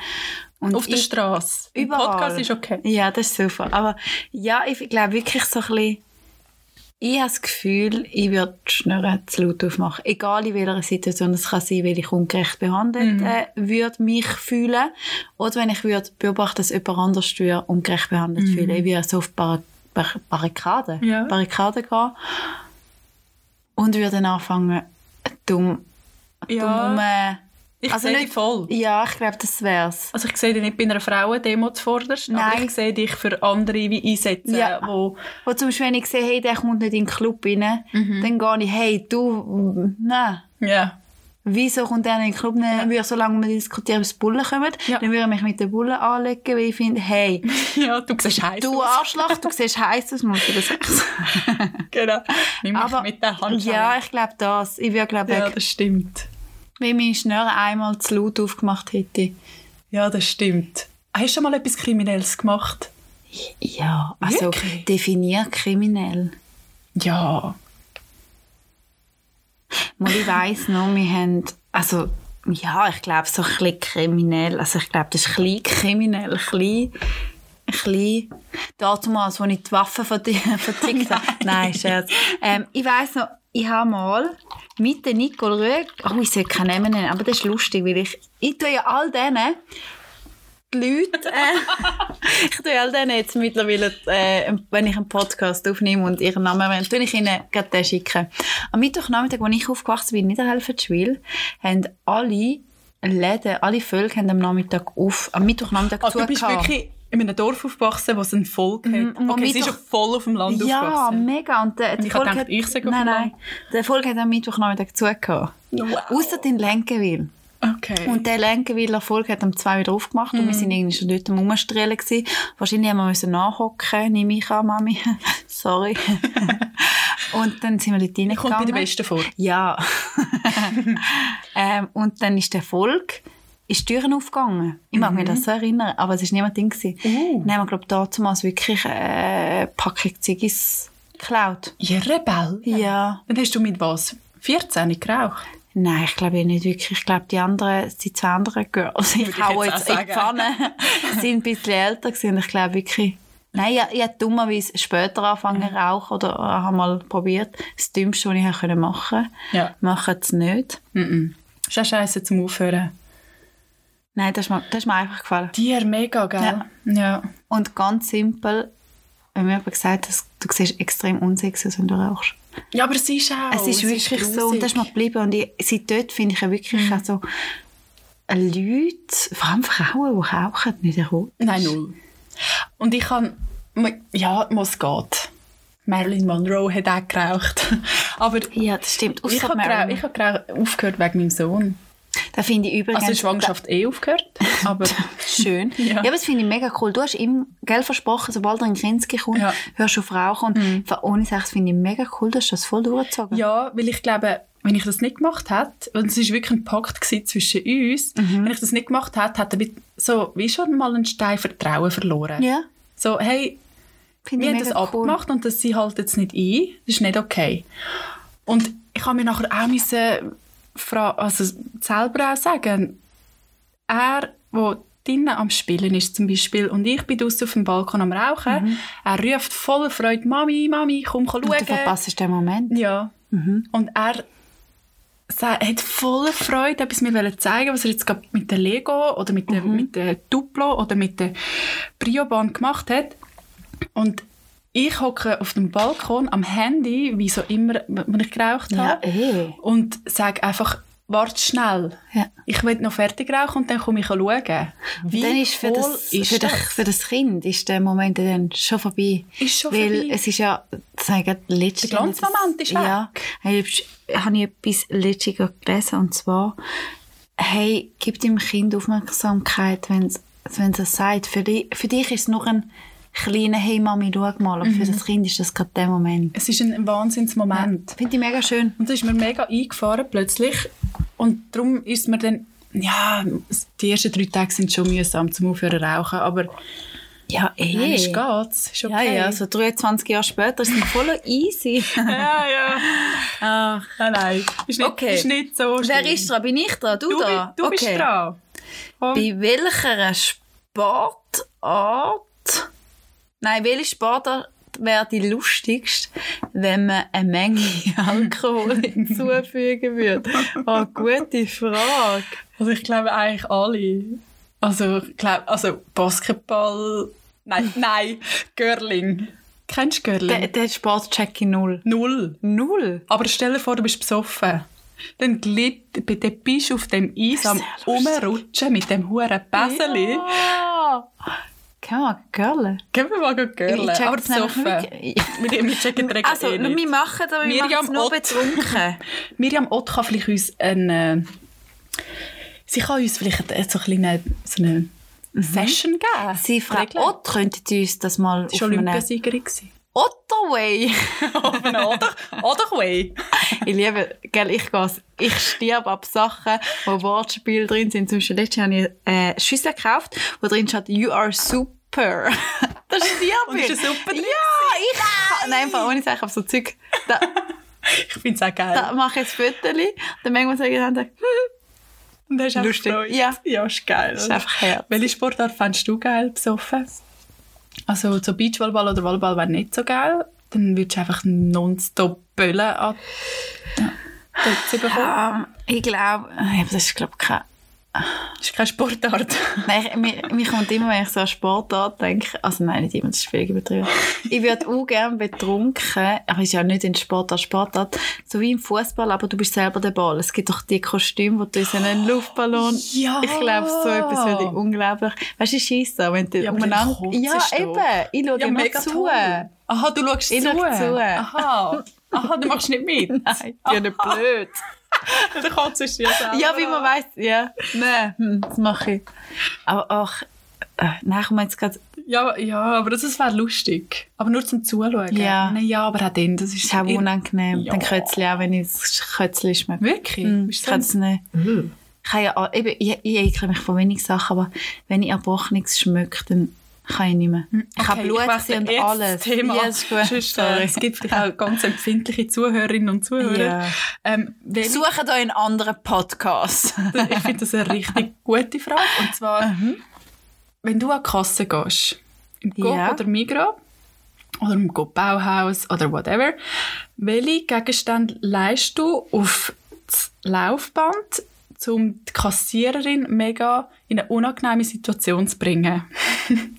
Speaker 1: Und
Speaker 2: Auf der Straße.
Speaker 1: Überall.
Speaker 2: Podcast ist okay.
Speaker 1: Ja, das ist super. Aber ja, ich glaube wirklich so ein bisschen, ich habe das Gefühl, ich würde Schnurren zu laut aufmachen. Egal in welcher Situation es kann sein, weil ich ungerecht behandelt äh, würde mich fühlen. Oder wenn ich würde beobachten, dass jemand anders würde ungerecht behandelt fühlen. Ich würde so auf Bar Bar Barrikaden,
Speaker 2: Ja.
Speaker 1: Barrikaden gehen und würde dann anfangen, dumm,
Speaker 2: Ja.
Speaker 1: dumm rum-
Speaker 2: Ich
Speaker 1: Also
Speaker 2: sehe
Speaker 1: nicht-
Speaker 2: dich voll.
Speaker 1: Ja, ich glaube, das wär's.
Speaker 2: Also ich sehe dich nicht bei einer Frauendemo zuvorderst, aber
Speaker 1: Nein.
Speaker 2: ich sehe dich für andere wie einsetzen,
Speaker 1: Ja.
Speaker 2: wo...
Speaker 1: Wo zum Beispiel, wenn ich sehe, hey, der kommt nicht in den Club rein,
Speaker 2: Mhm.
Speaker 1: dann gehe ich, hey, du, nein.
Speaker 2: Ja.
Speaker 1: wieso kommt der in den Club nicht? Würde so lange wir diskutieren, bis Bullen kommen.
Speaker 2: Ja.
Speaker 1: Dann würde ich mich mit den Bullen anlegen, weil ich finde, hey,
Speaker 2: ja, du siehst heiß
Speaker 1: du. Arschloch, du siehst heiß aus, musst du das
Speaker 2: Genau. Nimm mich
Speaker 1: Aber
Speaker 2: mit der Hand.
Speaker 1: ja, ich glaube das. Ich würde glaube
Speaker 2: ja,
Speaker 1: ich,
Speaker 2: das stimmt.
Speaker 1: Wenn meine Schnüre einmal zu laut aufgemacht hätte.
Speaker 2: Ja, das stimmt. Hast du schon mal etwas Kriminelles gemacht?
Speaker 1: Ja, also
Speaker 2: Wirklich?
Speaker 1: definier kriminell.
Speaker 2: Ja.
Speaker 1: Mal ich weiss noch, wir haben, also ja, ich glaube so ein bisschen kriminell, also ich glaube, das ist ein bisschen kriminell, ein bisschen, ein bisschen, damals, als ich die Waffe verti- vertickt habe. Nein, Scherz. Ähm, ich weiss noch, ich habe mal mit der Nicole Rüegg, oh, ich soll keinen Namen nennen, aber das ist lustig, weil ich, ich tue ja all denen, die Leute, äh, ich tue all denen jetzt mittlerweile, äh, wenn ich einen Podcast aufnehme und ihren Namen erwähne, tue ich ihnen gerade den schicken. Am Mittwochnachmittag, als ich aufgewachsen bin in Niederhelfenschwil, haben alle Läden, alle Völker haben am Nachmittag auf, am Mittwochnachmittag
Speaker 2: Also, du bist
Speaker 1: zugehauen.
Speaker 2: wirklich in einem Dorf aufgewachsen, wo es ein Volk hat.
Speaker 1: und am
Speaker 2: Okay, es ist ja voll auf dem Land
Speaker 1: Ja,
Speaker 2: aufgewachsen.
Speaker 1: mega. Und der,
Speaker 2: Und ich
Speaker 1: Folge
Speaker 2: gedacht, ich sei auf
Speaker 1: Nein, nein. Der Folge hat am Mittwochnachmittag zugehauen.
Speaker 2: Wow.
Speaker 1: Ausser in Lenkenwil.
Speaker 2: Okay.
Speaker 1: Und der Lenkenwiler Erfolg hat am 2 wieder aufgemacht und wir
Speaker 2: Mhm.
Speaker 1: sind irgendwie schon dort am Rumstrahlen gewesen. Wahrscheinlich haben wir müssen nachhocken, nehme ich an, Mami. Sorry. und dann sind wir dort
Speaker 2: Kommt bei
Speaker 1: reingegangen.
Speaker 2: den Besten vor.
Speaker 1: Ja. ähm, und dann ist der Erfolg, ist die Türen aufgegangen. Ich mag mich das so erinnern, aber es war niemand gewesen.
Speaker 2: Uh.
Speaker 1: Dann haben wir, glaube ich, damals wirklich äh, eine Packung Ziggis geklaut.
Speaker 2: Ihr Rebell?
Speaker 1: Ja.
Speaker 2: Dann hast du mit was? 14 geraucht?
Speaker 1: Nein, ich glaube nicht wirklich. Ich glaube, die anderen, die zwei anderen Girls, ich
Speaker 2: ich
Speaker 1: hau
Speaker 2: jetzt
Speaker 1: jetzt in die. Pfanne, sind ein bisschen älter gewesen. Ich glaube wirklich, nein, ich, ich habe dummerweise später angefangen zu rauchen oder habe mal probiert. Das Dümmste, was ich machen konnte.
Speaker 2: Ja.
Speaker 1: Machen es nicht.
Speaker 2: Mhm. Ist auch scheiße zum Aufhören.
Speaker 1: Nein, das ist mir, das ist mir einfach gefallen.
Speaker 2: Dir mega, gell?
Speaker 1: Ja.
Speaker 2: ja.
Speaker 1: Und ganz simpel, wenn mir jemand gesagt hat, du siehst extrem unsexy aus, wenn du rauchst.
Speaker 2: Ja, aber es ist auch.
Speaker 1: es ist wirklich so, und das ist mir geblieben. Und ich, seit dort finde ich ja wirklich auch so, Leute, vor allem Frauen, die rauchen, nicht erholt.
Speaker 2: Nein, null. Und ich kann... Ja, was geht. Marilyn Monroe hat auch geraucht. aber
Speaker 1: Ja, das stimmt.
Speaker 2: ich habe geraucht, habe geraucht, aufgehört wegen meinem Sohn.
Speaker 1: Da finde ich übrigens...
Speaker 2: Also Schwangerschaft eh aufgehört, aber...
Speaker 1: Schön.
Speaker 2: Ja.
Speaker 1: ja. aber das finde ich mega cool. Du hast ihm Geld versprochen, sobald er in Kinski kommt,
Speaker 2: Ja.
Speaker 1: hörst du auf Rauchen. Und mhm. ohne Sex finde ich mega cool, dass du das voll durchgezogen
Speaker 2: Ja, weil ich glaube, wenn ich das nicht gemacht hätte, und es war wirklich ein Pakt zwischen uns,
Speaker 1: Mhm.
Speaker 2: wenn ich das nicht gemacht hätte, hätte er wie- so wie schon mal einen Stein Vertrauen verloren.
Speaker 1: Ja,
Speaker 2: So, hey,
Speaker 1: finde
Speaker 2: wir
Speaker 1: ich
Speaker 2: haben das
Speaker 1: cool.
Speaker 2: abgemacht und das sie halt jetzt nicht ein. Das ist nicht okay. Und ich habe mir nachher auch müssen, also selber auch sagen, er, wo drinnen am Spielen ist zum Beispiel und ich bin draussen auf dem Balkon am Rauchen, er ruft voller Freude, Mami, Mami, komm schauen.
Speaker 1: Mhm. Und du verpasst den Moment.
Speaker 2: Ja.
Speaker 1: Mhm.
Speaker 2: Und er hat voller Freude etwas mir zeigen, was er jetzt gerade mit der Lego oder mit der,
Speaker 1: Mhm.
Speaker 2: mit der Duplo oder mit der Briobahn gemacht hat. Und ich hocke auf dem Balkon am Handy, wie so immer, wenn ich geraucht
Speaker 1: Ja,
Speaker 2: habe,
Speaker 1: eh.
Speaker 2: und sage einfach, warte schnell.
Speaker 1: Ja.
Speaker 2: Ich will noch fertig rauchen und dann komme ich schauen. Wie
Speaker 1: dann ist für das,
Speaker 2: ist
Speaker 1: für,
Speaker 2: das?
Speaker 1: das, für das Kind ist der Moment dann schon vorbei.
Speaker 2: Ist schon
Speaker 1: Weil
Speaker 2: vorbei.
Speaker 1: es ist ja, das habe ich gerade letztens...
Speaker 2: Der Glanzmoment ist weg.
Speaker 1: Ja, habe ich, habe ich etwas gerade gelesen und zwar, hey, gib dem Kind Aufmerksamkeit, wenn es wenn es sagt. Für, die, für dich ist es noch ein kleiner «Hey Mami, schau mal», aber für
Speaker 2: Mhm.
Speaker 1: das Kind ist das gerade der Moment.
Speaker 2: Es ist ein Wahnsinnsmoment.
Speaker 1: Finde ich mega schön.
Speaker 2: Und das ist mir mega eingefahren plötzlich. Und darum ist mir dann, ja, die ersten drei Tage sind schon mühsam zum Aufhören rauchen, aber
Speaker 1: Ja, eh.
Speaker 2: hey. ist geht's. Ist
Speaker 1: Ja,
Speaker 2: okay.
Speaker 1: ja, so 23 Jahre später ist es voll easy.
Speaker 2: ja, ja.
Speaker 1: Ach.
Speaker 2: Nein, nein. Ist nicht,
Speaker 1: Okay.
Speaker 2: ist nicht so
Speaker 1: Wer
Speaker 2: schlimm.
Speaker 1: ist dran? Bin ich dran? Du,
Speaker 2: Du,
Speaker 1: da?
Speaker 2: du bist
Speaker 1: Okay.
Speaker 2: dran. Komm.
Speaker 1: Bei welcher Sportart... Nein, welche Sportart wäre die lustigste, wenn man eine Menge Alkohol hinzufügen würde? Oh, gute Frage.
Speaker 2: Also ich glaube eigentlich alle. Also, ich glaube, also Basketball, nein, nein, Girling. Kennst du
Speaker 1: Der,
Speaker 2: Girling?
Speaker 1: der Sportcheck in Null.
Speaker 2: Null.
Speaker 1: Null?
Speaker 2: Aber stell dir vor, du bist besoffen. Dann, glitt, dann bist du auf dem Eis am. Rumrutschen mit dem huren Bäseli.
Speaker 1: Ja. Können wir girlen?
Speaker 2: Gehen wir mal girlen. Aber
Speaker 1: das
Speaker 2: besoffen. Wir, wir checken direkt
Speaker 1: Also,
Speaker 2: eh nicht.
Speaker 1: wir machen es, aber wir
Speaker 2: Miriam
Speaker 1: machen es nur betrunken.
Speaker 2: Miriam Ott kann vielleicht uns eine... Sie kann uns vielleicht eine- so eine so eine Session geben.
Speaker 1: Sie, Frau
Speaker 2: Regeln.
Speaker 1: Ott, könntet ihr uns das mal
Speaker 2: Sie war Olympiasiegerin.
Speaker 1: Otterway.
Speaker 2: Oder- Otterway.
Speaker 1: ich liebe, gell, ich gehe, ich sterbe ab Sachen, wo Wortspiele drin sind. Zum Beispiel letztes Jahr habe ich äh, Schüssel gekauft, wo drin steht, you are super. das stirbt
Speaker 2: Und ist super drin?
Speaker 1: Ja, ich kann, nein, einfach ohne Sachen, aber so Zeug. Da,
Speaker 2: Ich finde es auch geil.
Speaker 1: da mache ich ein Foto, dann manchmal sage ich dann, das
Speaker 2: Und das ist
Speaker 1: Lustig.
Speaker 2: Freude.
Speaker 1: Ja.
Speaker 2: Ja, ist geil.
Speaker 1: ist einfach Herz.
Speaker 2: Welche Sportart fändest du geil besoffen? Also so Beachvolleyball oder Volleyball wäre nicht so geil. Dann würdest du einfach nonstop Böllen an die bekommen.
Speaker 1: Ähm, ich glaube, ja, das ist glaube ich kein...
Speaker 2: Das ist keine Sportart.
Speaker 1: Nein, ich, mir, mir kommt immer, wenn ich so an Sport denke, also nein, nicht immer, das ist völlig übertrieben. Ich würde auch gerne betrunken, aber ist ja nicht in Sportart, Sportart, so wie im Fußball, aber du bist selber der Ball. Es gibt doch die Kostüme, wo du in so einen Luftballon...
Speaker 2: Ja.
Speaker 1: Ich glaube, so etwas würde ich unglaublich... Weißt du, scheisse, wenn du
Speaker 2: Ja,
Speaker 1: umeinander... Ja, eben. Ich schaue
Speaker 2: Ja,
Speaker 1: immer
Speaker 2: mega
Speaker 1: zu.
Speaker 2: toll. Aha, du schaust
Speaker 1: Ich
Speaker 2: zu.
Speaker 1: zu.
Speaker 2: Aha. Aha, du machst nicht mit.
Speaker 1: Nein, die sind blöd.
Speaker 2: Dann kotzt du ja selber.
Speaker 1: Ja, wie man weiss, ja. Nein, hm, das mache ich. Aber auch... Äh, nein, ich meine jetzt gerade...
Speaker 2: Ja, ja, aber das, das wäre lustig. Aber nur zum Zuschauen.
Speaker 1: Ja.
Speaker 2: Nein, ja, aber auch dann, das ist...
Speaker 1: Das ist auch unangenehm.
Speaker 2: Ja.
Speaker 1: Dann Kötzli auch, wenn ich das Kötzli schmecke.
Speaker 2: Wirklich? Bist
Speaker 1: ich kann es nicht.
Speaker 2: ein-
Speaker 1: Ich, ja, auch- eben, ich, ich ekle mich von wenigen Sachen, aber wenn ich Erbrochenes schmecke, dann kann ich nicht mehr. Ich habe
Speaker 2: Okay,
Speaker 1: Blut
Speaker 2: wechsle
Speaker 1: und alles.
Speaker 2: Thema.
Speaker 1: Ja, ist gut.
Speaker 2: Sonst, äh, es gibt vielleicht auch ganz empfindliche Zuhörerinnen und Zuhörer.
Speaker 1: Ja.
Speaker 2: Ähm, welche-
Speaker 1: Suche da einen anderen Podcast.
Speaker 2: ich finde das eine richtig gute Frage. Und zwar,
Speaker 1: Mhm.
Speaker 2: wenn du an die Kasse gehst, im Coop
Speaker 1: Ja.
Speaker 2: oder Migros oder im Coop Bauhaus oder whatever, welche Gegenstände leist du auf das Laufband, um die Kassiererin mega in eine unangenehme Situation zu bringen?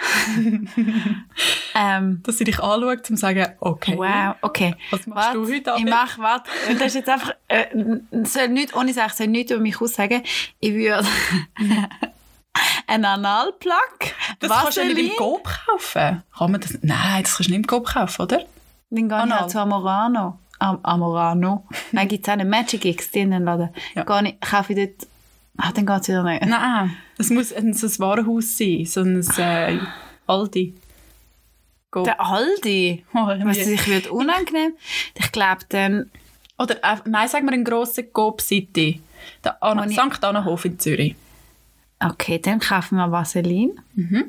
Speaker 1: ähm,
Speaker 2: Dass sie dich anschaut, um zu sagen, okay,
Speaker 1: wow, okay.
Speaker 2: was machst du
Speaker 1: Warte,
Speaker 2: heute
Speaker 1: Ich
Speaker 2: Abend?
Speaker 1: mache, warte. Das ist jetzt einfach, äh, soll nicht, ohne sagen, soll nicht über mich aussagen. Ich würde einen Analplug,
Speaker 2: Das kannst du nicht im
Speaker 1: Vaseline,
Speaker 2: Coop kaufen. Kann man das? Nein, das kannst du nicht im Coop kaufen, oder?
Speaker 1: Dann gehe ich
Speaker 2: Anal.
Speaker 1: halt zu Amorano. Am Amorano. Nein, gibt es auch einen Magic X, die in den Laden.
Speaker 2: Ja.
Speaker 1: Gehe ich, kaufe ich dort... Ah, dann geht es wieder nicht.
Speaker 2: Nein, das muss ein, so ein Warenhaus sein, so ein äh, Aldi. Coop.
Speaker 1: Der Aldi.
Speaker 2: Oh,
Speaker 1: Was ich wird unangenehm. Ich glaube dann...
Speaker 2: Oder, äh, nein, sagen wir einen grossen Coop City. Der Anna,
Speaker 1: ich-
Speaker 2: St. Annenhof in Zürich.
Speaker 1: Okay, dann kaufen wir Vaseline.
Speaker 2: Mhm.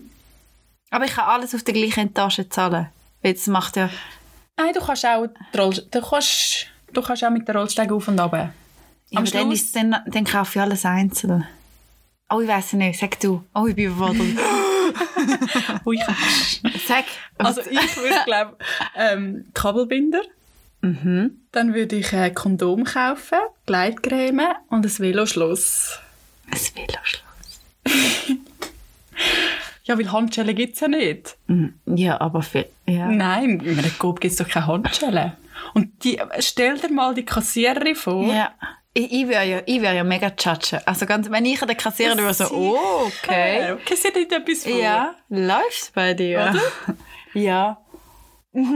Speaker 1: Aber ich kann alles auf der gleichen Tasche zahlen. Weil das macht ja...
Speaker 2: Nein, du kannst auch, die Roll, du kannst, du kannst auch mit der Rollstege auf und ab.
Speaker 1: Ja,
Speaker 2: Am
Speaker 1: aber dann,
Speaker 2: Schluss-
Speaker 1: ist, dann, dann kaufe ich alles einzeln. Oh, ich weiß nicht. Sag du. Oh, ich bin überfordert.
Speaker 2: Ui, kannst.
Speaker 1: Sag.
Speaker 2: Also ich würde, glaube ähm, Kabelbinder.
Speaker 1: Mhm.
Speaker 2: Dann würde ich ein Kondom kaufen, Gleitcreme und ein Veloschloss.
Speaker 1: Ein Veloschloss.
Speaker 2: Ja, weil Handschellen gibt es ja nicht.
Speaker 1: Mhm. Ja, aber für... Ja.
Speaker 2: Nein, in einem Coop gibt es doch keine Handschellen. Und die, stell dir mal die Kassiererin vor.
Speaker 1: Ja. Ich, ich wäre ja, ich wär ja mega judgen. Also ganz, wenn ich an der Kassiererin wäre, so, oh, okay.
Speaker 2: Äh, Okay, sie hat etwas vor.
Speaker 1: Ja, läuft's bei dir? ja.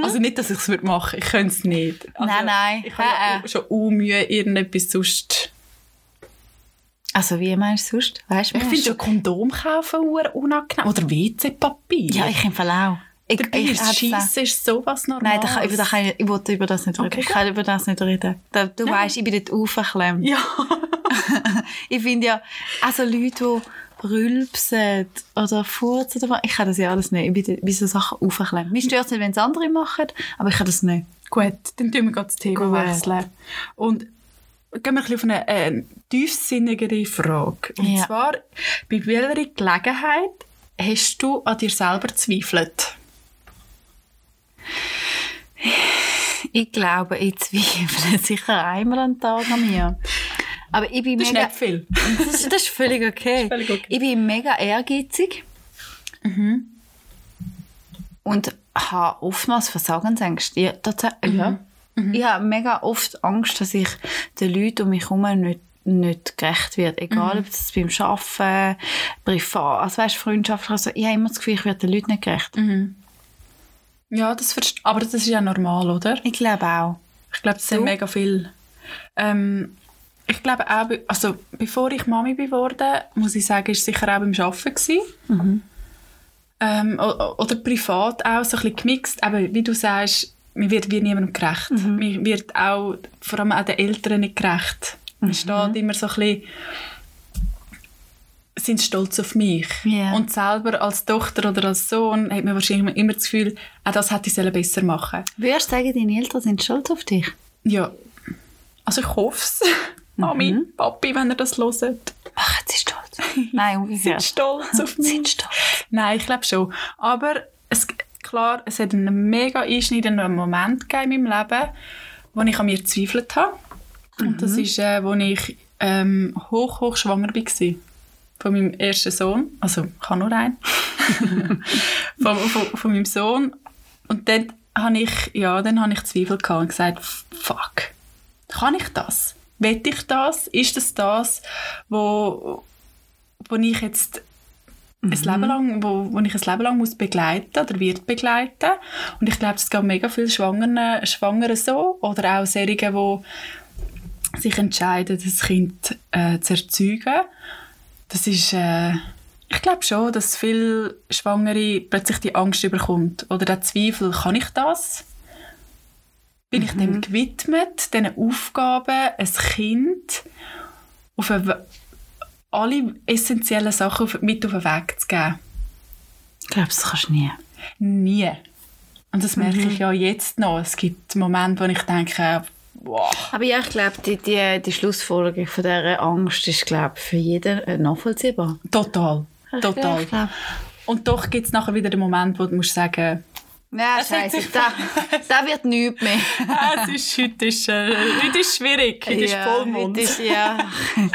Speaker 2: Also nicht, dass ich es machen würde. Ich könnte es nicht. Also,
Speaker 1: Nein, nein.
Speaker 2: Ich habe ja
Speaker 1: Äh, äh.
Speaker 2: schon auch Mühe, irgendetwas sonst...
Speaker 1: Also wie meinst du sonst? Weißt
Speaker 2: Ich finde schon Kondom kaufen unangenehm. Oder WC-Papier.
Speaker 1: Ja, ich im Fall auch. Ich,
Speaker 2: Dabei
Speaker 1: ich,
Speaker 2: ist sowas Normales.
Speaker 1: Nein, da über, da kann ich, ich wollte über das nicht reden.
Speaker 2: Okay,
Speaker 1: ich kann über das nicht reden. Da, du weißt, ich bin dort aufgeklemmt.
Speaker 2: Ja.
Speaker 1: Ich finde ja, also Leute, die rülpsen oder furzen oder ich kann das ja alles nicht. Ich bin bei so Sachen aufgeklemmt. Mich stört es nicht, wenn es andere machen, aber ich kann das nicht.
Speaker 2: Gut, dann tun wir gerade das Thema
Speaker 1: Gut.
Speaker 2: wechseln. Und gehen wir ein auf eine äh, tiefsinnigere Frage. Und
Speaker 1: Ja.
Speaker 2: zwar, bei welcher Gelegenheit hast du an dir selber gezweifelt?
Speaker 1: Ich glaube, ich zweifle sicher einmal am Tag an mir. Aber ich bin
Speaker 2: Das ist
Speaker 1: mega...
Speaker 2: nicht viel.
Speaker 1: Das ist, das ist völlig okay.
Speaker 2: völlig okay.
Speaker 1: Ich bin mega ehrgeizig. Und habe oftmals Versagensängste. Ja, tatsächlich. Ja. Ich habe mega oft Angst, dass ich den Leuten um mich herum nicht nicht gerecht wird. Egal, ob das beim Arbeiten, privat, also weißt, Freundschaft, also, ich habe immer das Gefühl, ich werde den Leuten nicht gerecht.
Speaker 2: Mhm. Ja, das aber das ist ja normal, oder?
Speaker 1: Ich glaube auch.
Speaker 2: Ich glaube, das sind mega viel. Ähm, ich glaube auch, also bevor ich Mami geworden muss ich sagen, ist sicher auch beim Arbeiten gewesen. Ähm, oder privat auch so ein bisschen gemixt. Aber wie du sagst, mir wird wie niemandem gerecht. Mir wird auch, vor allem auch den Eltern nicht gerecht. Man steht immer so ein bisschen, sind stolz auf mich.
Speaker 1: Ja.
Speaker 2: Und selber als Tochter oder als Sohn hat man wahrscheinlich immer das Gefühl, auch das hätte ich sollen besser machen
Speaker 1: Würdest du sagen, deine Eltern sind stolz auf dich?
Speaker 2: Ja, also ich hoffe es. Mami, Papi, wenn ihr das hört.
Speaker 1: Machen sie stolz? Nein,
Speaker 2: Sind
Speaker 1: umgekehrt.
Speaker 2: stolz auf mich.
Speaker 1: Sind stolz.
Speaker 2: Nein, ich glaube schon. Aber es, klar, es hat einen mega einschneidenden Moment gegeben in meinem Leben, wo ich an mir gezweifelt habe. Und das ist, äh, wo ich ähm, hoch, hoch schwanger war. Von meinem ersten Sohn. Also, ich habe nur einen. von, von, von meinem Sohn. Und dann habe ich, ja, dann habe ich Zweifel gehabt und gesagt, fuck, kann ich das? Will ich das? Ist das das, wo, wo ich jetzt ein Leben lang, wo, wo ich ein Leben lang muss begleiten oder wird begleiten. Und ich glaube, es geht mega viel Schwangeren, Schwangeren so. Oder auch solche, die sich entscheiden, das Kind äh, zu erzeugen. Das ist, äh, ich glaube schon, dass viele Schwangere plötzlich die Angst überkommt. Oder der Zweifel, kann ich das? Bin ich dem gewidmet, diesen Aufgaben, ein Kind auf eine, alle essentiellen Sachen auf, mit auf den Weg zu geben?
Speaker 1: Ich glaube, das kannst du nie.
Speaker 2: Nie. Und das merke ich ja jetzt noch. Es gibt Momente, wo ich denke, wow.
Speaker 1: Aber ja, ich glaube, die, die, die Schlussfolgerung von dieser Angst ist, glaube für jeden äh, nachvollziehbar.
Speaker 2: Total. Total.
Speaker 1: Glaub.
Speaker 2: Und doch gibt es nachher wieder den Moment, wo du musst sagen,
Speaker 1: Ja, scheiße, da, da wird nichts mehr.
Speaker 2: ah, es ist, heute, ist, äh, heute ist schwierig, heute ist Vollmond.
Speaker 1: heute ist, ja,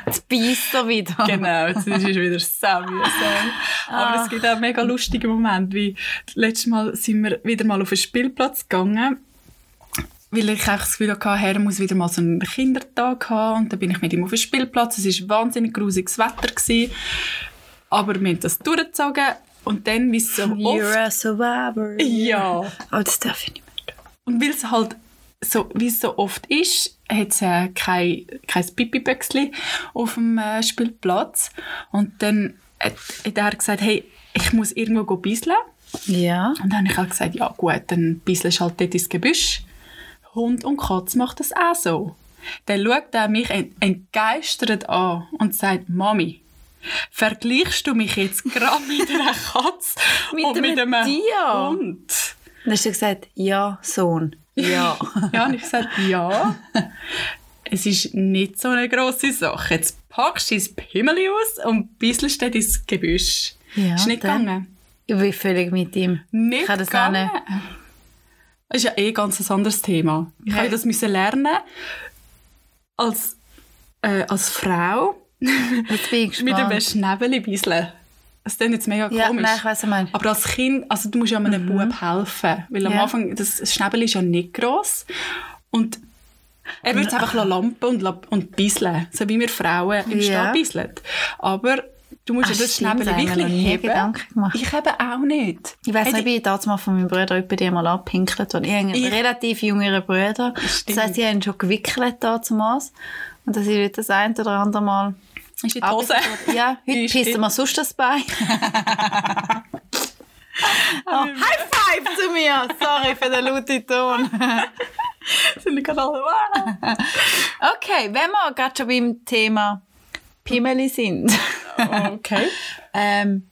Speaker 1: jetzt beißt er wieder.
Speaker 2: Genau, jetzt ist es wieder sehr mühsam. Aber es gibt auch mega lustige Momente, wie letztes Mal sind wir wieder mal auf einen Spielplatz gegangen, weil ich eigentlich das Gefühl hatte, Herr muss wieder mal so einen Kindertag haben und dann bin ich mit ihm auf den Spielplatz. Es war wahnsinnig grusiges Wetter, gewesen, aber wir haben das durchgezogen und dann, wie es so
Speaker 1: You're
Speaker 2: oft...
Speaker 1: a survivor.
Speaker 2: Ja,
Speaker 1: Aber das darf ich nicht mehr.
Speaker 2: und weil es halt so, wie es so oft ist, hat es äh, kein, kein Pipi-Böckchen auf dem äh, Spielplatz. Und dann hat, hat er gesagt, hey, ich muss irgendwo bisseln.
Speaker 1: Ja.
Speaker 2: Und dann habe ich halt gesagt, ja gut, dann bisselst halt dort ins Gebüsch. Hund und Katz macht das auch so. Dann schaut er mich ent- entgeistert an und sagt, Mami, vergleichst du mich jetzt gerade mit einer Katze
Speaker 1: Mit
Speaker 2: und mit
Speaker 1: einem Tier?
Speaker 2: Hund?
Speaker 1: Dann hast du gesagt, ja, Sohn. Ja.
Speaker 2: Ja, und ich gesagt, ja, es ist nicht so eine grosse Sache. Jetzt packst du dein Pimmeli aus und bisselst dann ins Gebüsch.
Speaker 1: Ja,
Speaker 2: ist nicht
Speaker 1: dann-
Speaker 2: gegangen.
Speaker 1: ich bin völlig mit ihm.
Speaker 2: Nicht
Speaker 1: Ich kann das auch
Speaker 2: gegangen. Das ist ja eh ganz ein anderes Thema. Ich
Speaker 1: Ja.
Speaker 2: habe das müssen lernen als, äh, als Frau mit einem. Schnäbeli. Das klingt jetzt mega
Speaker 1: Ja,
Speaker 2: komisch.
Speaker 1: nein, ich weiss, was.
Speaker 2: Aber als Kind, also du musst ja einem Bub helfen, weil am
Speaker 1: Ja.
Speaker 2: Anfang, das Schnäbel ist ja nicht gross und er würde es einfach lampen und, und bisseln, so wie wir Frauen im
Speaker 1: Ja.
Speaker 2: Stall bisseln. Aber du musst
Speaker 1: Ach,
Speaker 2: ja das
Speaker 1: stimmt, haben
Speaker 2: wirklich heben. Ich habe auch nicht.
Speaker 1: Ich
Speaker 2: Hey,
Speaker 1: nicht, wie ich damals mal von meinem Bruder bei dir mal abpinkelt habe. Ich habe einen
Speaker 2: Ich-
Speaker 1: relativ jüngeren Bruder.
Speaker 2: Stimmt.
Speaker 1: Das heisst, ich habe ihn schon gewickelt da zum Maß. Und das ist wieder das ein oder andere Mal.
Speaker 2: ist in die Hose.
Speaker 1: Ja, heute pissen wir sonst das Bein. oh, High Five zu mir! Sorry für den lauten Ton.
Speaker 2: Sind die gerade alle.
Speaker 1: Okay, wenn wir gerade schon beim Thema Pimmeli sind.
Speaker 2: Okay.
Speaker 1: ähm,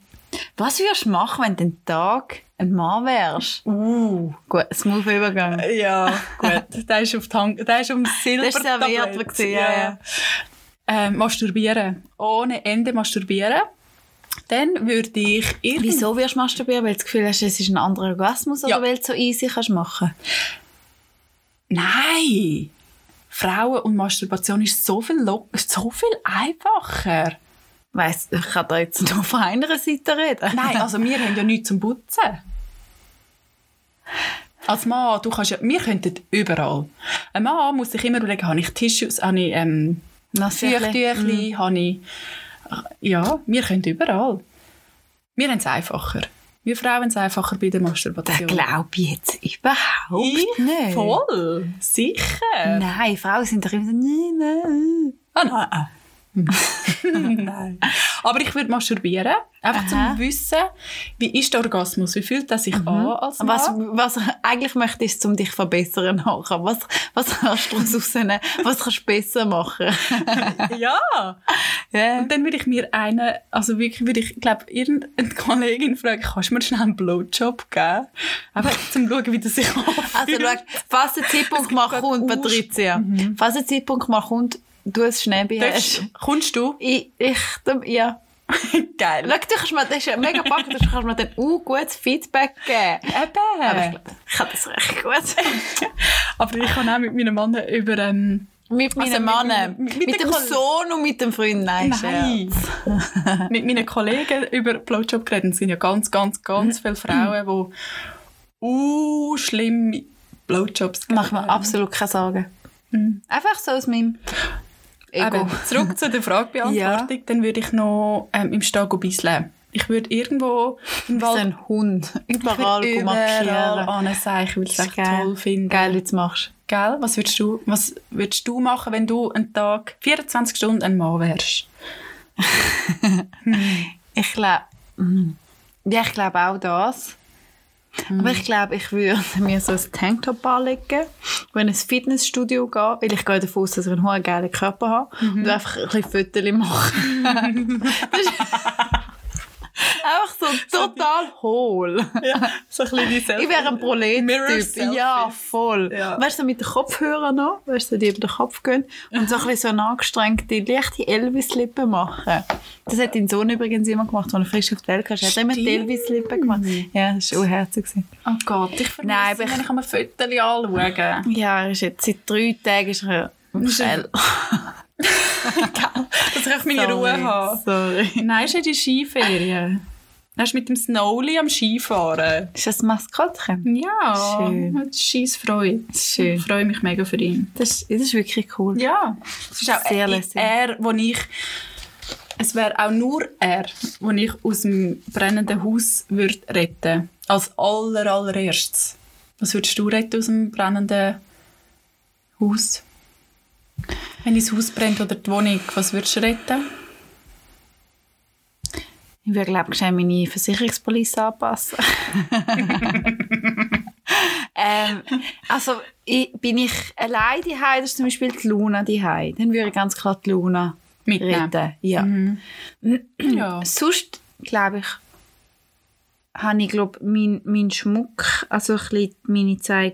Speaker 1: was würdest du machen, wenn du den Tag ein Mann wärst?
Speaker 2: Uh.
Speaker 1: Gut, smooth Übergang.
Speaker 2: Ja, gut. Der ist auf die Hand, der ist um Silber.
Speaker 1: Das ist serviert ja, ja.
Speaker 2: Ähm, masturbieren. Ohne Ende masturbieren. Dann würde ich irgend-
Speaker 1: Wieso wirst du masturbieren? Weil du das Gefühl hast, es ist ein anderer Orgasmus
Speaker 2: Ja.
Speaker 1: oder weil du es so easy kannst machen
Speaker 2: Nein! Frauen und Masturbation ist so viel, so viel einfacher.
Speaker 1: Weiss, ich kann da jetzt nur von einer Seite reden.
Speaker 2: Nein, also wir haben ja nichts zum Putzen. Als Mann, du kannst ja, wir könnten überall. Ein Mann muss sich immer überlegen, habe ich Tissues, habe ich, ähm, Feuchttüchli habe ich. Ja, wir können überall. Wir haben es einfacher. Wir Frauen es einfacher bei der
Speaker 1: Das
Speaker 2: Masturbation.
Speaker 1: glaube ich jetzt überhaupt
Speaker 2: Ich
Speaker 1: nicht.
Speaker 2: Voll, sicher.
Speaker 1: Nein, Frauen sind doch immer so, nein, nein.
Speaker 2: Ah, nein. Nein. Aber ich würde masturbieren, einfach
Speaker 1: Aha.
Speaker 2: zum Wissen, wie ist der Orgasmus, wie fühlt er sich an als Mann?
Speaker 1: Was, was ich eigentlich möchte, ist, um dich zu verbessern nachher. Was, was kannst du rausnehmen? Was kannst du besser machen?
Speaker 2: ja.
Speaker 1: Ja.
Speaker 2: Und dann würde ich mir einen, also wirklich würde ich, glaube irgendeine Kollegin fragen, kannst du mir schnell einen Blowjob geben? Einfach zum schauen, wie das sich anfühlt.
Speaker 1: Also, schau, falls der Zeitpunkt mal kommt, Patricia, falls der Zeitpunkt mal kommt, du es schnell beherrschst.
Speaker 2: Darfst- Kommst du?
Speaker 1: Ich, ich, ja.
Speaker 2: Geil.
Speaker 1: Schau, du kannst mir, das ist mega packend, du kannst mir dann auch gutes Feedback geben.
Speaker 2: Eben.
Speaker 1: Aber ich ich kann das recht gut.
Speaker 2: Aber ich kann auch mit meinem Mann über... Ähm,
Speaker 1: Mit meinem
Speaker 2: Also mit-
Speaker 1: Mann,
Speaker 2: mit-
Speaker 1: mit,
Speaker 2: mit der
Speaker 1: dem Sohn und mit dem Freund. Nein,
Speaker 2: Nein. Mit meinen Kollegen über Blowjob geredet. Es sind ja ganz, ganz, ganz viele Frauen, die uh, schlimm Blowjobs geben.
Speaker 1: Mach mir absolut keine Sorgen. Einfach so aus meinem Ego.
Speaker 2: Eben, zurück zu der Fragebeantwortung. Dann würde ich noch ähm, im Stall bisseln. Ich würde irgendwo im Wald
Speaker 1: ein Hund. Überall
Speaker 2: überall
Speaker 1: markieren.
Speaker 2: ansehen. Ich würde es echt
Speaker 1: geil.
Speaker 2: toll finden.
Speaker 1: Geil, wie du es machst.
Speaker 2: Gell? Was würdest du, was würdest du machen, wenn du einen Tag, 24 Stunden ein Mann wärst?
Speaker 1: Ich glaube, ja, ich glaube auch das. Aber ich glaube, ich würde mir so ein Tanktop anlegen, wenn ins Fitnessstudio gehe, weil ich gehe davon aus, dass ich einen hohen geilen Körper habe und einfach ein bisschen Fotos machen. Einfach so total hohl.
Speaker 2: Ja, so ein bisschen dieselbe.
Speaker 1: Ich wäre ein Prolet-Typ.
Speaker 2: Selfie.
Speaker 1: Ja, voll.
Speaker 2: Ja.
Speaker 1: Weißt du, mit den Kopfhörern noch, weißt du, die über den Kopf gehen und so ein bisschen so eine angestrengte, leichte Elvis-Lippe machen. Das hat dein Sohn übrigens immer gemacht, als er frisch auf die Welt kam. Er hat immer die
Speaker 2: Stimmt.
Speaker 1: Elvis-Lippe gemacht. Ja, das war auch herzig. gewesen.
Speaker 2: Oh Gott, ich vermisse
Speaker 1: Nein,
Speaker 2: ihn, wenn ich ein Foto anschauen.
Speaker 1: Ja, er ist jetzt seit drei Tagen ist er schnell.
Speaker 2: Dass ich einfach meine Ruhe habe.
Speaker 1: Sorry.
Speaker 2: Nein, ist ja die Skiferien. Er ist mit dem Snowli am Skifahren.
Speaker 1: Ist das ein Maskottchen?
Speaker 2: Ja,
Speaker 1: Schön.
Speaker 2: Scheiss Freude.
Speaker 1: Schön.
Speaker 2: Ich freue mich mega für ihn.
Speaker 1: Das, ist- das ist wirklich cool.
Speaker 2: Ja, es ist auch
Speaker 1: Sehr
Speaker 2: er,
Speaker 1: lässig.
Speaker 2: er, wo ich... Es wäre auch nur er, wo ich aus dem brennenden Haus würde retten Als aller, allererstes. Was würdest du retten aus dem brennenden Haus? Wenn das Haus brennt oder die Wohnung, was würdest du retten?
Speaker 1: Ich würde, glaube ich, meine Versicherungspolice anpassen. ähm, also, ich, bin ich allein daheim, das ist zum Beispiel die Luna daheim, dann würde ich ganz klar die Luna
Speaker 2: Mitnehmen.
Speaker 1: retten. Ja.
Speaker 2: Ja.
Speaker 1: Sonst, glaube ich, habe ich, glaube mein, mein Schmuck, also ein bisschen meine zwei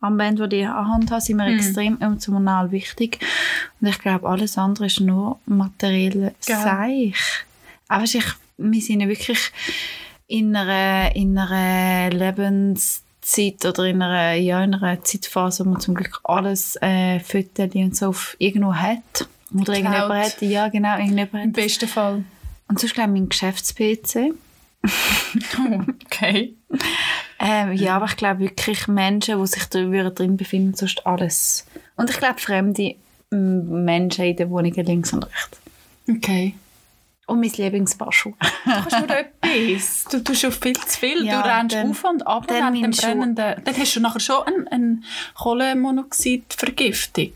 Speaker 1: Goldarmbänder, die ich an der Hand habe, sind mir extrem emotional wichtig. Und ich glaube, alles andere ist nur materiell. Seich. Aber ich, wir sind ja wirklich in einer, in einer Lebenszeit oder in einer, ja, in einer Zeitphase, wo man zum Glück alles äh, Fotos und so auf irgendwo hat. Oder irgendjemand hat, ja genau, irgendjemand hat
Speaker 2: Im besten Fall.
Speaker 1: und sonst glaube ich mein Geschäfts-PC.
Speaker 2: Okay.
Speaker 1: Ähm, ja, aber ich glaube wirklich Menschen, die sich da drin befinden, sonst alles. Und ich glaube fremde Menschen in den Wohnungen links und rechts.
Speaker 2: Okay.
Speaker 1: Und mein Lieblingsbaschu.
Speaker 2: Kannst du nur etwas? Du tust schon viel zu viel.
Speaker 1: Ja,
Speaker 2: du rennst
Speaker 1: dann-
Speaker 2: auf und ab
Speaker 1: dann mein Schuh-
Speaker 2: brennenden... Dann hast du nachher schon eine, eine Kohlenmonoxidvergiftung.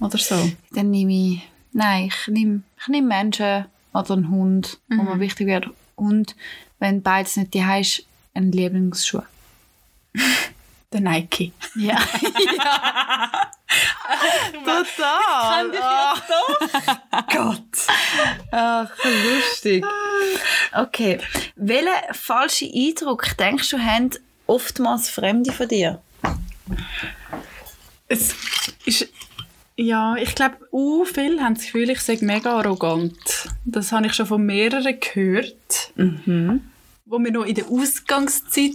Speaker 2: Oder so.
Speaker 1: Dann nehme ich, nein, ich nehme, ich nehme Menschen oder einen Hund, wo mir wichtig wäre. Und wenn beides nicht die ist, einen Lieblingsschuh.
Speaker 2: Der Nike.
Speaker 1: Ja. Total.
Speaker 2: Gott.
Speaker 1: Ach, lustig. Okay. Welchen falschen Eindruck denkst du, haben oftmals Fremde von dir?
Speaker 2: Es ist... Ja, ich glaube, uh, viele haben das Gefühl, ich sei mega arrogant. Das habe ich schon von mehreren gehört. Wo wir noch in der Ausgangszeit...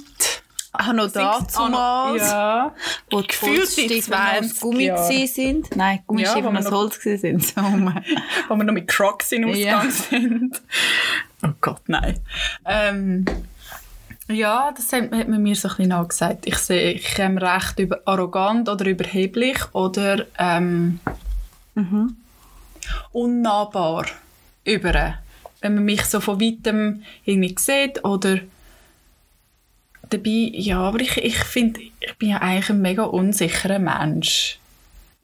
Speaker 1: Ah, noch damals,
Speaker 2: Ja.
Speaker 1: wo die
Speaker 2: Gefühlt
Speaker 1: Holzstiefel
Speaker 2: in
Speaker 1: noch aus
Speaker 2: 20
Speaker 1: Gummi sind. Nein,
Speaker 2: Ja,
Speaker 1: Gummistiefel
Speaker 2: wo
Speaker 1: ja, aus Holz sind. So,
Speaker 2: wo wir noch mit Crocs in den
Speaker 1: Ja.
Speaker 2: Ausgang sind. Oh Gott, nein. Ähm, ja, das hat, hat man mir so ein bisschen angesagt. Ich sehe, ich komme recht über arrogant oder überheblich oder ähm, unnahbar über. Wenn man mich so von weitem irgendwie sieht oder dabei, ja, aber ich, ich finde, ich bin ja eigentlich ein mega unsicherer Mensch.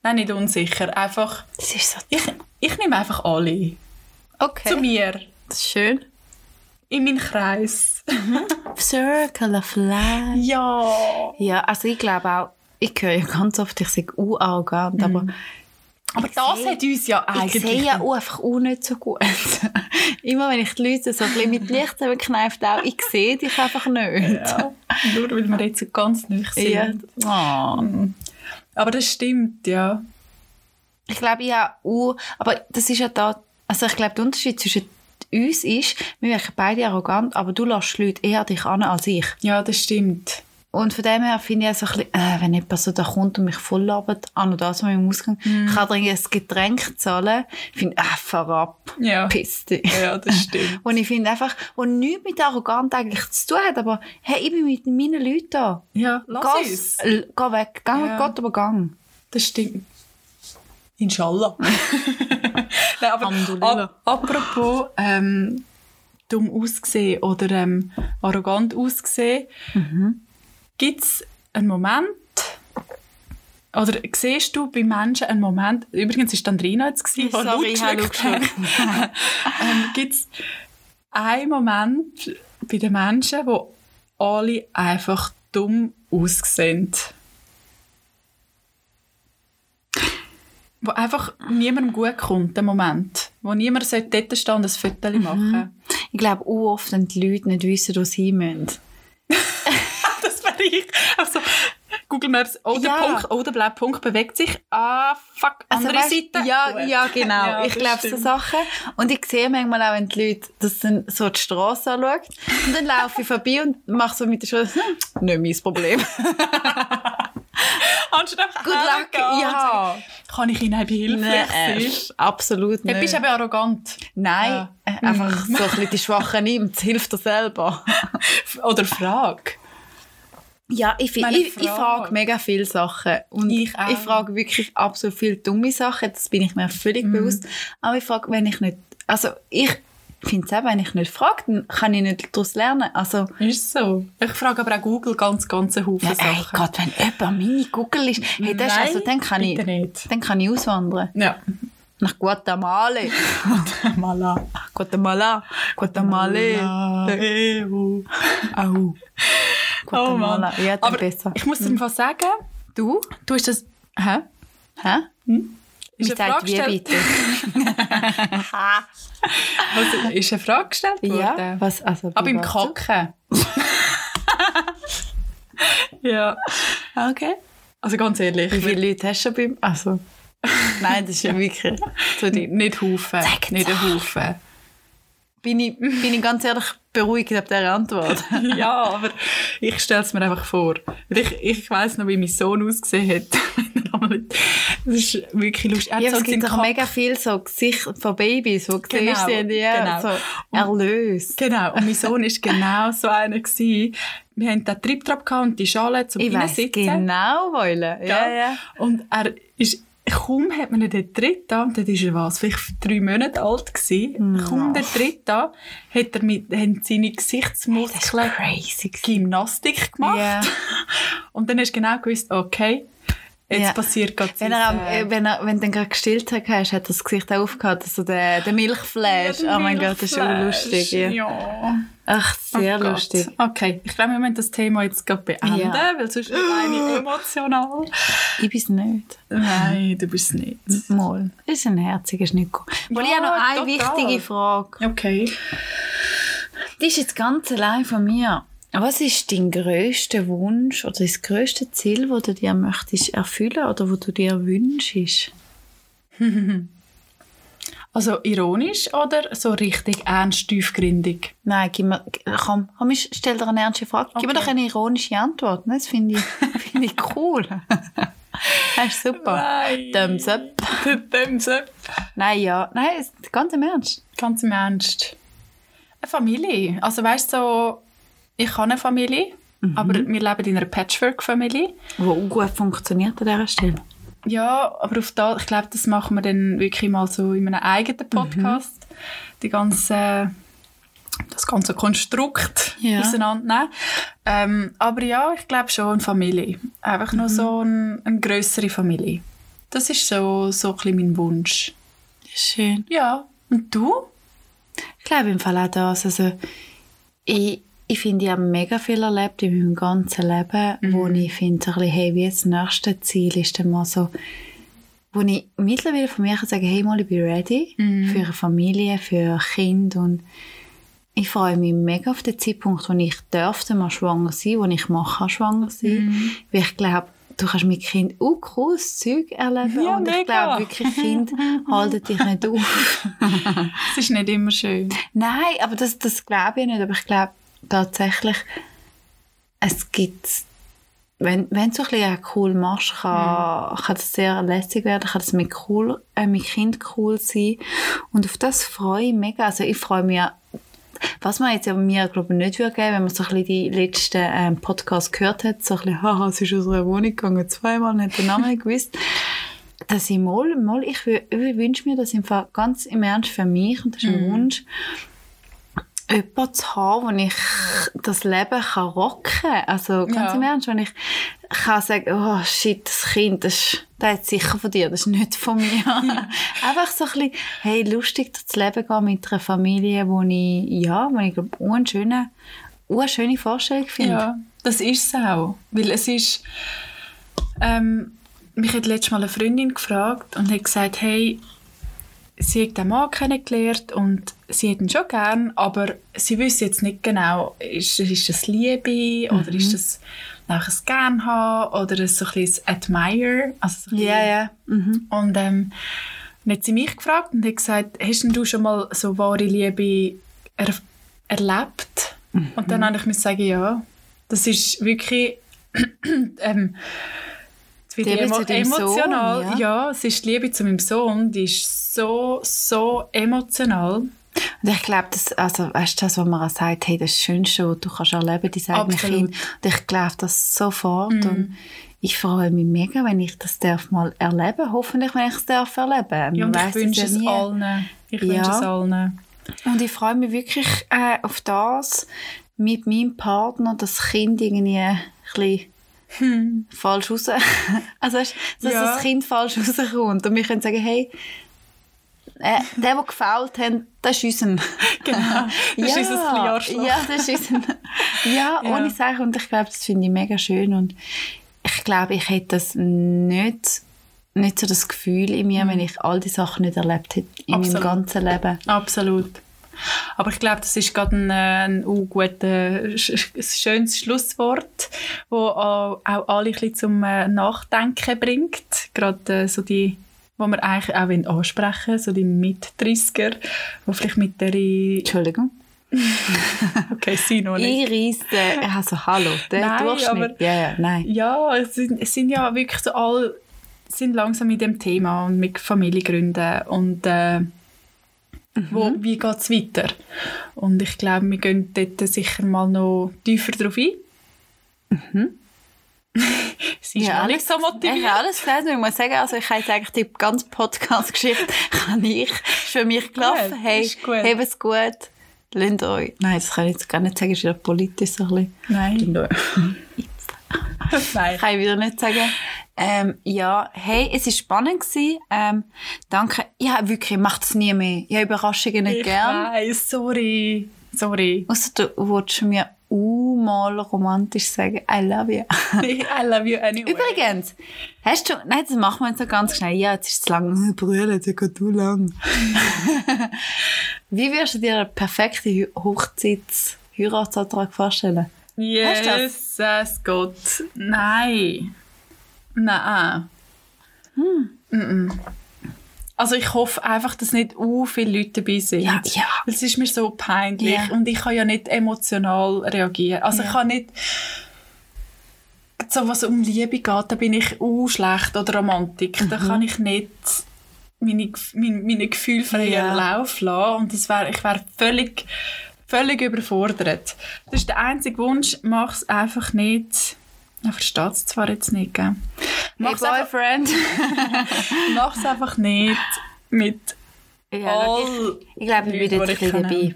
Speaker 2: Nein, nicht unsicher, einfach,
Speaker 1: Das ist so
Speaker 2: ich, ich nehme einfach alle
Speaker 1: Okay.
Speaker 2: zu mir,
Speaker 1: Das ist schön.
Speaker 2: In meinen Kreis.
Speaker 1: Circle of Life.
Speaker 2: Ja.
Speaker 1: Ja, also ich glaube auch, ich höre ja ganz oft, ich sage arrogant, aber
Speaker 2: Aber
Speaker 1: Ich
Speaker 2: das
Speaker 1: sehe-
Speaker 2: hat uns ja
Speaker 1: ich
Speaker 2: eigentlich...
Speaker 1: sehe ja auch einfach auch nicht so gut. Immer wenn ich die Leute so ein bisschen mit Licht gekneift auch, ich sehe dich einfach nicht.
Speaker 2: Ja, nur weil wir jetzt so ganz nicht sind.
Speaker 1: Ja. Oh.
Speaker 2: Aber das stimmt, ja.
Speaker 1: Ich glaube ja auch, aber das ist ja da, also ich glaube der Unterschied zwischen uns ist, wir wären beide arrogant, aber du lässt Leute eher dich an als ich.
Speaker 2: Ja, das stimmt.
Speaker 1: Und von dem her finde ich so ein bisschen, äh, wenn jemand so da kommt und mich voll labert, an und das mal im Ausgang, ich kann dir irgendwie ein Getränk zahlen, ich finde, äh, fahr ab,
Speaker 2: Ja.
Speaker 1: piss dich.
Speaker 2: Ja, das stimmt.
Speaker 1: Und ich finde einfach, und nichts mit arrogant eigentlich zu tun hat, aber hey, ich bin mit meinen Leuten da.
Speaker 2: Ja, lass
Speaker 1: Geh,
Speaker 2: uns.
Speaker 1: geh weg, geh mit
Speaker 2: Ja.
Speaker 1: Gott aber gang.
Speaker 2: Das stimmt. Inshallah. Nein, aber ap apropos ähm, dumm ausgesehen oder ähm, arrogant ausgesehen, gibt es einen Moment, oder siehst du bei Menschen einen Moment, übrigens war Andrina jetzt, gewesen, die
Speaker 1: Sorry, ich
Speaker 2: ähm, gibt es einen Moment bei den Menschen, wo alle einfach dumm aussehen? Wo einfach niemandem gut kommt, der Moment. Wo niemand sollte dort stehen und ein Foto machen
Speaker 1: Ich glaube auch oft, wenn die Leute nicht wissen, wo sie hin müssen.
Speaker 2: Das wäre ich. Also, Google Maps, oh, der,
Speaker 1: Ja.
Speaker 2: Punkt, oh, der blaue Punkt bewegt sich. Ah, fuck, andere
Speaker 1: weißt-
Speaker 2: Seite.
Speaker 1: Ja,
Speaker 2: Gut.
Speaker 1: ja, genau.
Speaker 2: Ja,
Speaker 1: ich glaube, so. Sachen. Und ich sehe manchmal auch, wenn die Leute das dann so die Straße anschauen. Und dann laufe ich vorbei und mache so mit der Schulter, hm, nicht mein Problem.
Speaker 2: Anstatt einfach
Speaker 1: Good luck. Ja.
Speaker 2: sagen, Kann ich Ihnen behilflich
Speaker 1: Nein,
Speaker 2: sein?
Speaker 1: absolut
Speaker 2: Du
Speaker 1: nicht.
Speaker 2: bist eben arrogant.
Speaker 1: Nein,
Speaker 2: Ja.
Speaker 1: äh, einfach so ein bisschen die Schwachen nimmt. Hilft dir selber.
Speaker 2: Oder Frage.
Speaker 1: Ja, ich,
Speaker 2: Meine
Speaker 1: ich, ich
Speaker 2: Frage.
Speaker 1: mega viele Sachen. Und
Speaker 2: Ich auch.
Speaker 1: ich frage wirklich absolut viele dumme Sachen. Das bin ich mir völlig
Speaker 2: Mhm.
Speaker 1: bewusst. Aber ich frage, wenn ich nicht... Also ich finde es auch, wenn ich nicht frage, dann kann ich nicht daraus lernen. Also...
Speaker 2: Ist so. Ich frage aber auch Google ganz, ganz einen Haufen
Speaker 1: Ja, ey
Speaker 2: Sachen.
Speaker 1: Gott, wenn jemand meine Google ist, hey, das ist,
Speaker 2: Nein,
Speaker 1: also, dann, kann ich,
Speaker 2: nicht.
Speaker 1: dann kann ich auswandern.
Speaker 2: Ja.
Speaker 1: Nach Guatemala.
Speaker 2: Mala.
Speaker 1: Guatemala. Guatemala.
Speaker 2: Au. Au.
Speaker 1: Guatemala. ja, dann
Speaker 2: Aber
Speaker 1: besser.
Speaker 2: ich muss dir mal sagen,
Speaker 1: Du?
Speaker 2: du hast das... Hä?
Speaker 1: Hä?
Speaker 2: Ist eine
Speaker 1: sagt
Speaker 2: Frage
Speaker 1: wie
Speaker 2: gestellt?
Speaker 1: bitte?
Speaker 2: Also, ist eine Frage gestellt worden?
Speaker 1: ja, was, also,
Speaker 2: Aber
Speaker 1: wie
Speaker 2: im? Kacken. ja.
Speaker 1: Okay.
Speaker 2: Also ganz ehrlich.
Speaker 1: Wie viele Leute hast du schon beim... Also... Nein, das ist ja wirklich... So die,
Speaker 2: Nicht Haufen.
Speaker 1: Sag
Speaker 2: Nicht ein Haufen.
Speaker 1: bin, ich, bin ich ganz ehrlich beruhigt ab dieser Antwort.
Speaker 2: ja, aber ich stelle es mir einfach vor. Ich, ich weiss noch, wie mein Sohn ausgesehen hat. Das ist wirklich lustig. Er
Speaker 1: Ja,
Speaker 2: so
Speaker 1: es gibt doch mega viel so Gesichter von Babys, wo du
Speaker 2: Genau,
Speaker 1: siehst, die haben ja
Speaker 2: genau.
Speaker 1: so erlöst.
Speaker 2: Genau, und mein Sohn war genau so einer. Gewesen. Wir hatten den Triptrap und die Schale zum
Speaker 1: Ich genau, wollen. Ja, ja.
Speaker 2: Und er ist, kaum hat man ihn drin da, und dann ist er was, vielleicht drei Monate alt gewesen, kaum dort drin da, hat er mit, haben seine Gesichtsmuskeln
Speaker 1: gewesen.
Speaker 2: Gymnastik gemacht.
Speaker 1: Ja.
Speaker 2: Und dann hast du genau gewusst, okay, jetzt
Speaker 1: Ja.
Speaker 2: passiert gerade
Speaker 1: Wenn, er, wenn, er, wenn du dann gerade gestillt hast, hat das Gesicht auch aufgehabt, so der, der Milchflash. oh mein Gott, das ist schon lustig. Ja.
Speaker 2: Ja.
Speaker 1: Ach, sehr
Speaker 2: Oh
Speaker 1: lustig.
Speaker 2: Okay, ich glaube, wir müssen das Thema jetzt gerade beenden,
Speaker 1: Ja.
Speaker 2: weil sonst wird eine emotional.
Speaker 1: Ich bin es nicht.
Speaker 2: Nein, du bist es nicht.
Speaker 1: Mal. Das ist ein herziges Nico. Aber ich habe noch eine
Speaker 2: total.
Speaker 1: wichtige Frage.
Speaker 2: Okay.
Speaker 1: Die ist jetzt ganz allein von mir. Was ist dein grösster Wunsch oder das grösste Ziel, das du dir möchtest erfüllen oder wo du dir wünschst?
Speaker 2: Also ironisch oder so richtig ernst, tiefgründig?
Speaker 1: Nein, gib mir, komm, komm ich stell dir eine ernste Frage. Gib mir
Speaker 2: Okay.
Speaker 1: doch eine ironische Antwort. ne? Das finde ich, finde ich cool. das ist super.
Speaker 2: Nein.
Speaker 1: Thumbs up.
Speaker 2: Thumbs up.
Speaker 1: Nein, ja. Nein, ganz im Ernst.
Speaker 2: Ganz im Ernst. Eine Familie. Also weißt du, so, ich habe eine Familie, aber wir leben in einer Patchwork-Familie.
Speaker 1: Wo gut funktioniert an dieser Stelle.
Speaker 2: ja, aber auf da, ich glaube, das machen wir dann wirklich mal so in einem eigenen Podcast. Die ganze, das ganze Konstrukt
Speaker 1: Ja.
Speaker 2: auseinandernehmen. Ähm, aber ja, ich glaube schon eine Familie. Einfach nur so ein, eine grössere Familie. Das ist so, so ein bisschen mein Wunsch.
Speaker 1: Schön.
Speaker 2: Ja, und du?
Speaker 1: Ich glaube im Fall auch das. Also, ich, ich finde, ich habe mega viel erlebt in meinem ganzen Leben, wo ich finde, so ein bisschen, hey, wie das nächste Ziel ist dann mal so, wo ich mittlerweile von mir kann sagen, hey, mal, ich bin ready für eine Familie, für ein Kind und ich freue mich mega auf den Zeitpunkt, wo ich dürfte mal schwanger sein, wo ich kann schwanger sein Weil ich glaube, du kannst mit Kind auch cooles Zeug erleben
Speaker 2: Ja,
Speaker 1: und ich glaube wirklich, Kind halten dich nicht auf.
Speaker 2: Es ist nicht immer schön.
Speaker 1: Nein, aber das, das glaube ich nicht. Aber ich glaube tatsächlich, es gibt, wenn, wenn du so ein bisschen cool machst, kann, kann das sehr lässig werden, kann das mit, cool, äh, mit Kind cool sein. Und auf das freue ich mich mega. Also ich freue mich, was man jetzt mir, glaube ich, nicht würde geben, wenn man so ein bisschen die letzten ähm, Podcasts gehört hat, so ein bisschen, haha, es ist aus einer Wohnung gegangen, zweimal, nicht den Namen gewusst. Dass ich mal, mal ich, ich wünsche mir das im Fall ganz im Ernst für mich, und das ist ein Wunsch, jemanden zu haben, wo ich das Leben kann rocken kann. Also ganz
Speaker 2: Ja.
Speaker 1: im Ernst, wenn ich kann sagen, oh shit, das Kind, das ist, das ist sicher von dir, das ist nicht von mir. Einfach so ein bisschen, hey, lustig durchs Leben gehen mit einer Familie, wo ich, ja, wo ich glaube, eine schöne, eine schöne Vorstellung finde.
Speaker 2: Ja, das ist es auch. Weil es ist... Ähm, mich hat letztes Mal eine Freundin gefragt und hat gesagt, hey, sie hat den Mann kennengelernt und sie hat ihn schon gern, aber sie wüsste jetzt nicht genau, ist, ist das Liebe oder ist das einfach ein Gern haben oder ein so ein bisschen Admire. Also so ein
Speaker 1: Ja,
Speaker 2: bisschen-
Speaker 1: ja. Mhm.
Speaker 2: Und ähm, dann hat sie mich gefragt und hat gesagt, hast denn du schon mal so wahre Liebe er erlebt? Und dann habe ich mir sagen, ja, das ist wirklich ähm,
Speaker 1: Die Liebe
Speaker 2: emo
Speaker 1: zu deinem Sohn,
Speaker 2: emotional.
Speaker 1: ja.
Speaker 2: ja. es ist die Liebe zu meinem Sohn, die ist so, so emotional.
Speaker 1: Und ich glaube, das, also, weißt du, das, was man sagt, hey, das Schönste, was du kannst erleben, dein eigenes
Speaker 2: Absolut.
Speaker 1: Kind. Und ich glaube das sofort. Und ich freue mich mega, wenn ich das darf mal erleben Hoffentlich, wenn ich es darf erleben.
Speaker 2: Ja, und ich
Speaker 1: es
Speaker 2: wünsche
Speaker 1: ja
Speaker 2: es
Speaker 1: nie.
Speaker 2: allen. Ich
Speaker 1: Ja.
Speaker 2: wünsche es allen.
Speaker 1: Und ich freue mich wirklich äh, auf das, mit meinem Partner das Kind irgendwie ein bisschen falsch raus... also, weißt, dass
Speaker 2: Ja.
Speaker 1: das Kind falsch rauskommt. Und wir können sagen, hey, äh, der, der gefällt hat, das ist unser.
Speaker 2: Genau. Das ist unser.
Speaker 1: Ja, das ist unser. Ja,
Speaker 2: Ja.
Speaker 1: ohne Sache. Und ich glaube, das finde ich mega schön. Und ich glaube, ich hätte das nicht, nicht so das Gefühl in mir, wenn ich all die Sachen nicht erlebt hätte in
Speaker 2: Absolut.
Speaker 1: meinem ganzen Leben.
Speaker 2: Absolut. Aber ich glaube, das ist gerade ein, äh, ein uh, ein schönes Schlusswort, wo auch, auch alle ein bisschen zum äh, Nachdenken bringt. Gerade äh, so die, wo wir eigentlich auch wollen ansprechen so die Mit-30er, die vielleicht mit der...
Speaker 1: Entschuldigung.
Speaker 2: Okay, sie noch nicht.
Speaker 1: Ich reisse, also hallo, der
Speaker 2: Nein,
Speaker 1: Durchschnitt.
Speaker 2: aber-
Speaker 1: ja, ja, nein.
Speaker 2: Ja, es sind, es sind ja wirklich so alle sind langsam mit dem Thema und mit Familie gründen und äh, wo, wie geht es weiter? Und ich glaube, wir gehen dort sicher mal noch tiefer drauf ein. Sie ist
Speaker 1: Ja,
Speaker 2: noch nicht so
Speaker 1: Ich
Speaker 2: motiviert.
Speaker 1: habe alles gesagt. Ich muss sagen, also ich habe jetzt eigentlich die ganze Podcast-Geschichte kann ich, ist für mich gelaufen.
Speaker 2: Gut,
Speaker 1: hey,
Speaker 2: gut.
Speaker 1: habt es gut. Lasst euch. Nein, das kann ich jetzt gar nicht sagen, ist ja politisch so ein bisschen.
Speaker 2: Nein. Nein.
Speaker 1: Kann ich wieder nicht sagen. Ähm, ja, hey, es war spannend. Gewesen. Ähm, danke. Ja, wirklich, macht es nie mehr. Ich habe Überraschungen nicht
Speaker 2: Ich
Speaker 1: gern.
Speaker 2: weiss, sorry. Sorry.
Speaker 1: Ausser du wolltest mir uh, mal romantisch sagen, I love you.
Speaker 2: I love you anyway.
Speaker 1: Übrigens, hast du, nein, das machen wir jetzt so ganz schnell. Ja, jetzt ist es lang. Brüder, jetzt geht zu lang. Wie würdest du dir einen perfekten Hochzeits-Heiratsantrag vorstellen? Hast du das?
Speaker 2: Jesus Nein. Nein. Mm-mm. Also ich hoffe einfach, dass nicht u viele Leute dabei sind.
Speaker 1: Ja, ja.
Speaker 2: Weil Es ist mir so peinlich
Speaker 1: Ja.
Speaker 2: und ich kann ja nicht emotional reagieren. Also ich
Speaker 1: Ja.
Speaker 2: kann nicht so was um Liebe geht, da bin ich u schlecht oder Romantik.
Speaker 1: Mhm.
Speaker 2: Da kann ich nicht meine, meine, meine Gefühle freien
Speaker 1: Ja.
Speaker 2: Lauf lassen und das wär, ich wäre völlig, völlig überfordert. Das ist der einzige Wunsch, mach es einfach nicht. Ich verstehe es zwar jetzt nicht, gell? Mach's einfach,
Speaker 1: Boyfriend.
Speaker 2: mach's einfach nicht mit
Speaker 1: ja,
Speaker 2: all...
Speaker 1: ich, ich glaube, ich bin
Speaker 2: Leute,
Speaker 1: jetzt ein bisschen
Speaker 2: ich
Speaker 1: dabei.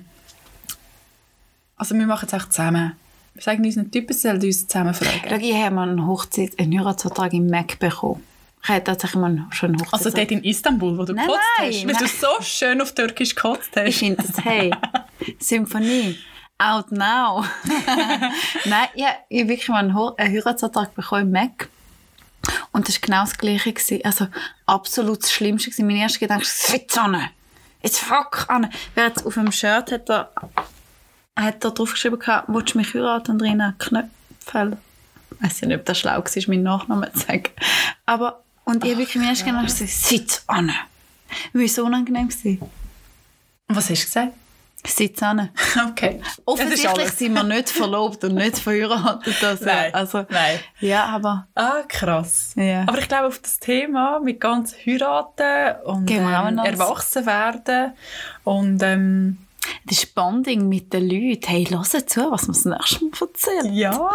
Speaker 2: Also wir machen es echt zusammen. Wir sagen unseren Typen, sie sollen uns zusammen fragen.
Speaker 1: Schau, ich habe mal einen, Hochzeit, einen Heiratsvertrag im Mac bekommen. Ich hatte tatsächlich mal schon einen
Speaker 2: Also
Speaker 1: Hochzeitsvertrag.
Speaker 2: dort in Istanbul, wo du
Speaker 1: Nein,
Speaker 2: gekotzt
Speaker 1: nein,
Speaker 2: hast. Weil
Speaker 1: nein.
Speaker 2: du so schön auf Türkisch gekotzt
Speaker 1: Ich
Speaker 2: hast.
Speaker 1: finde das, hey, Symphonie, out now. Nein, ja, ich habe wirklich mal einen, einen Heiratsvertrag bekommen im Mac. Und das war genau das Gleiche. Gewesen. Also absolut das Schlimmste. Gewesen. Mein erster Gedanke war, «Sitz an! Jetzt fuck an!» Während auf dem Shirt hat er, hat er draufgeschrieben, «Willst du mich heiraten?» und drinnen Knöpfe. Ich weiß nicht, ob das schlau war, meinen Nachnamen zu sagen. Aber, und ich habe wirklich mein erster Gedanke gesagt, «Sitz an!» Wie so unangenehm war.
Speaker 2: Und was hast du gesagt?
Speaker 1: Sitz an.
Speaker 2: Okay.
Speaker 1: Offensichtlich sind wir nicht verlobt und nicht verheiratet. Also,
Speaker 2: Nein,
Speaker 1: also,
Speaker 2: nein.
Speaker 1: Ja, aber
Speaker 2: Ah, krass.
Speaker 1: Ja.
Speaker 2: Aber ich glaube, auf das Thema mit ganz heiraten und ähm, erwachsen werden und ähm,
Speaker 1: das Bonding mit den Leuten, hey, hör zu, was wir das nächste Mal erzählen.
Speaker 2: ja,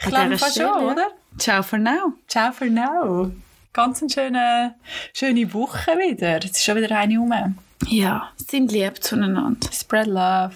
Speaker 2: ich glaube schon,
Speaker 1: ja.
Speaker 2: oder?
Speaker 1: Ciao for now.
Speaker 2: Ciao for now. Ganz eine schöne, schöne Woche wieder. Es ist schon wieder eine rum.
Speaker 1: Ja, sind lieb zueinander.
Speaker 2: Spread love.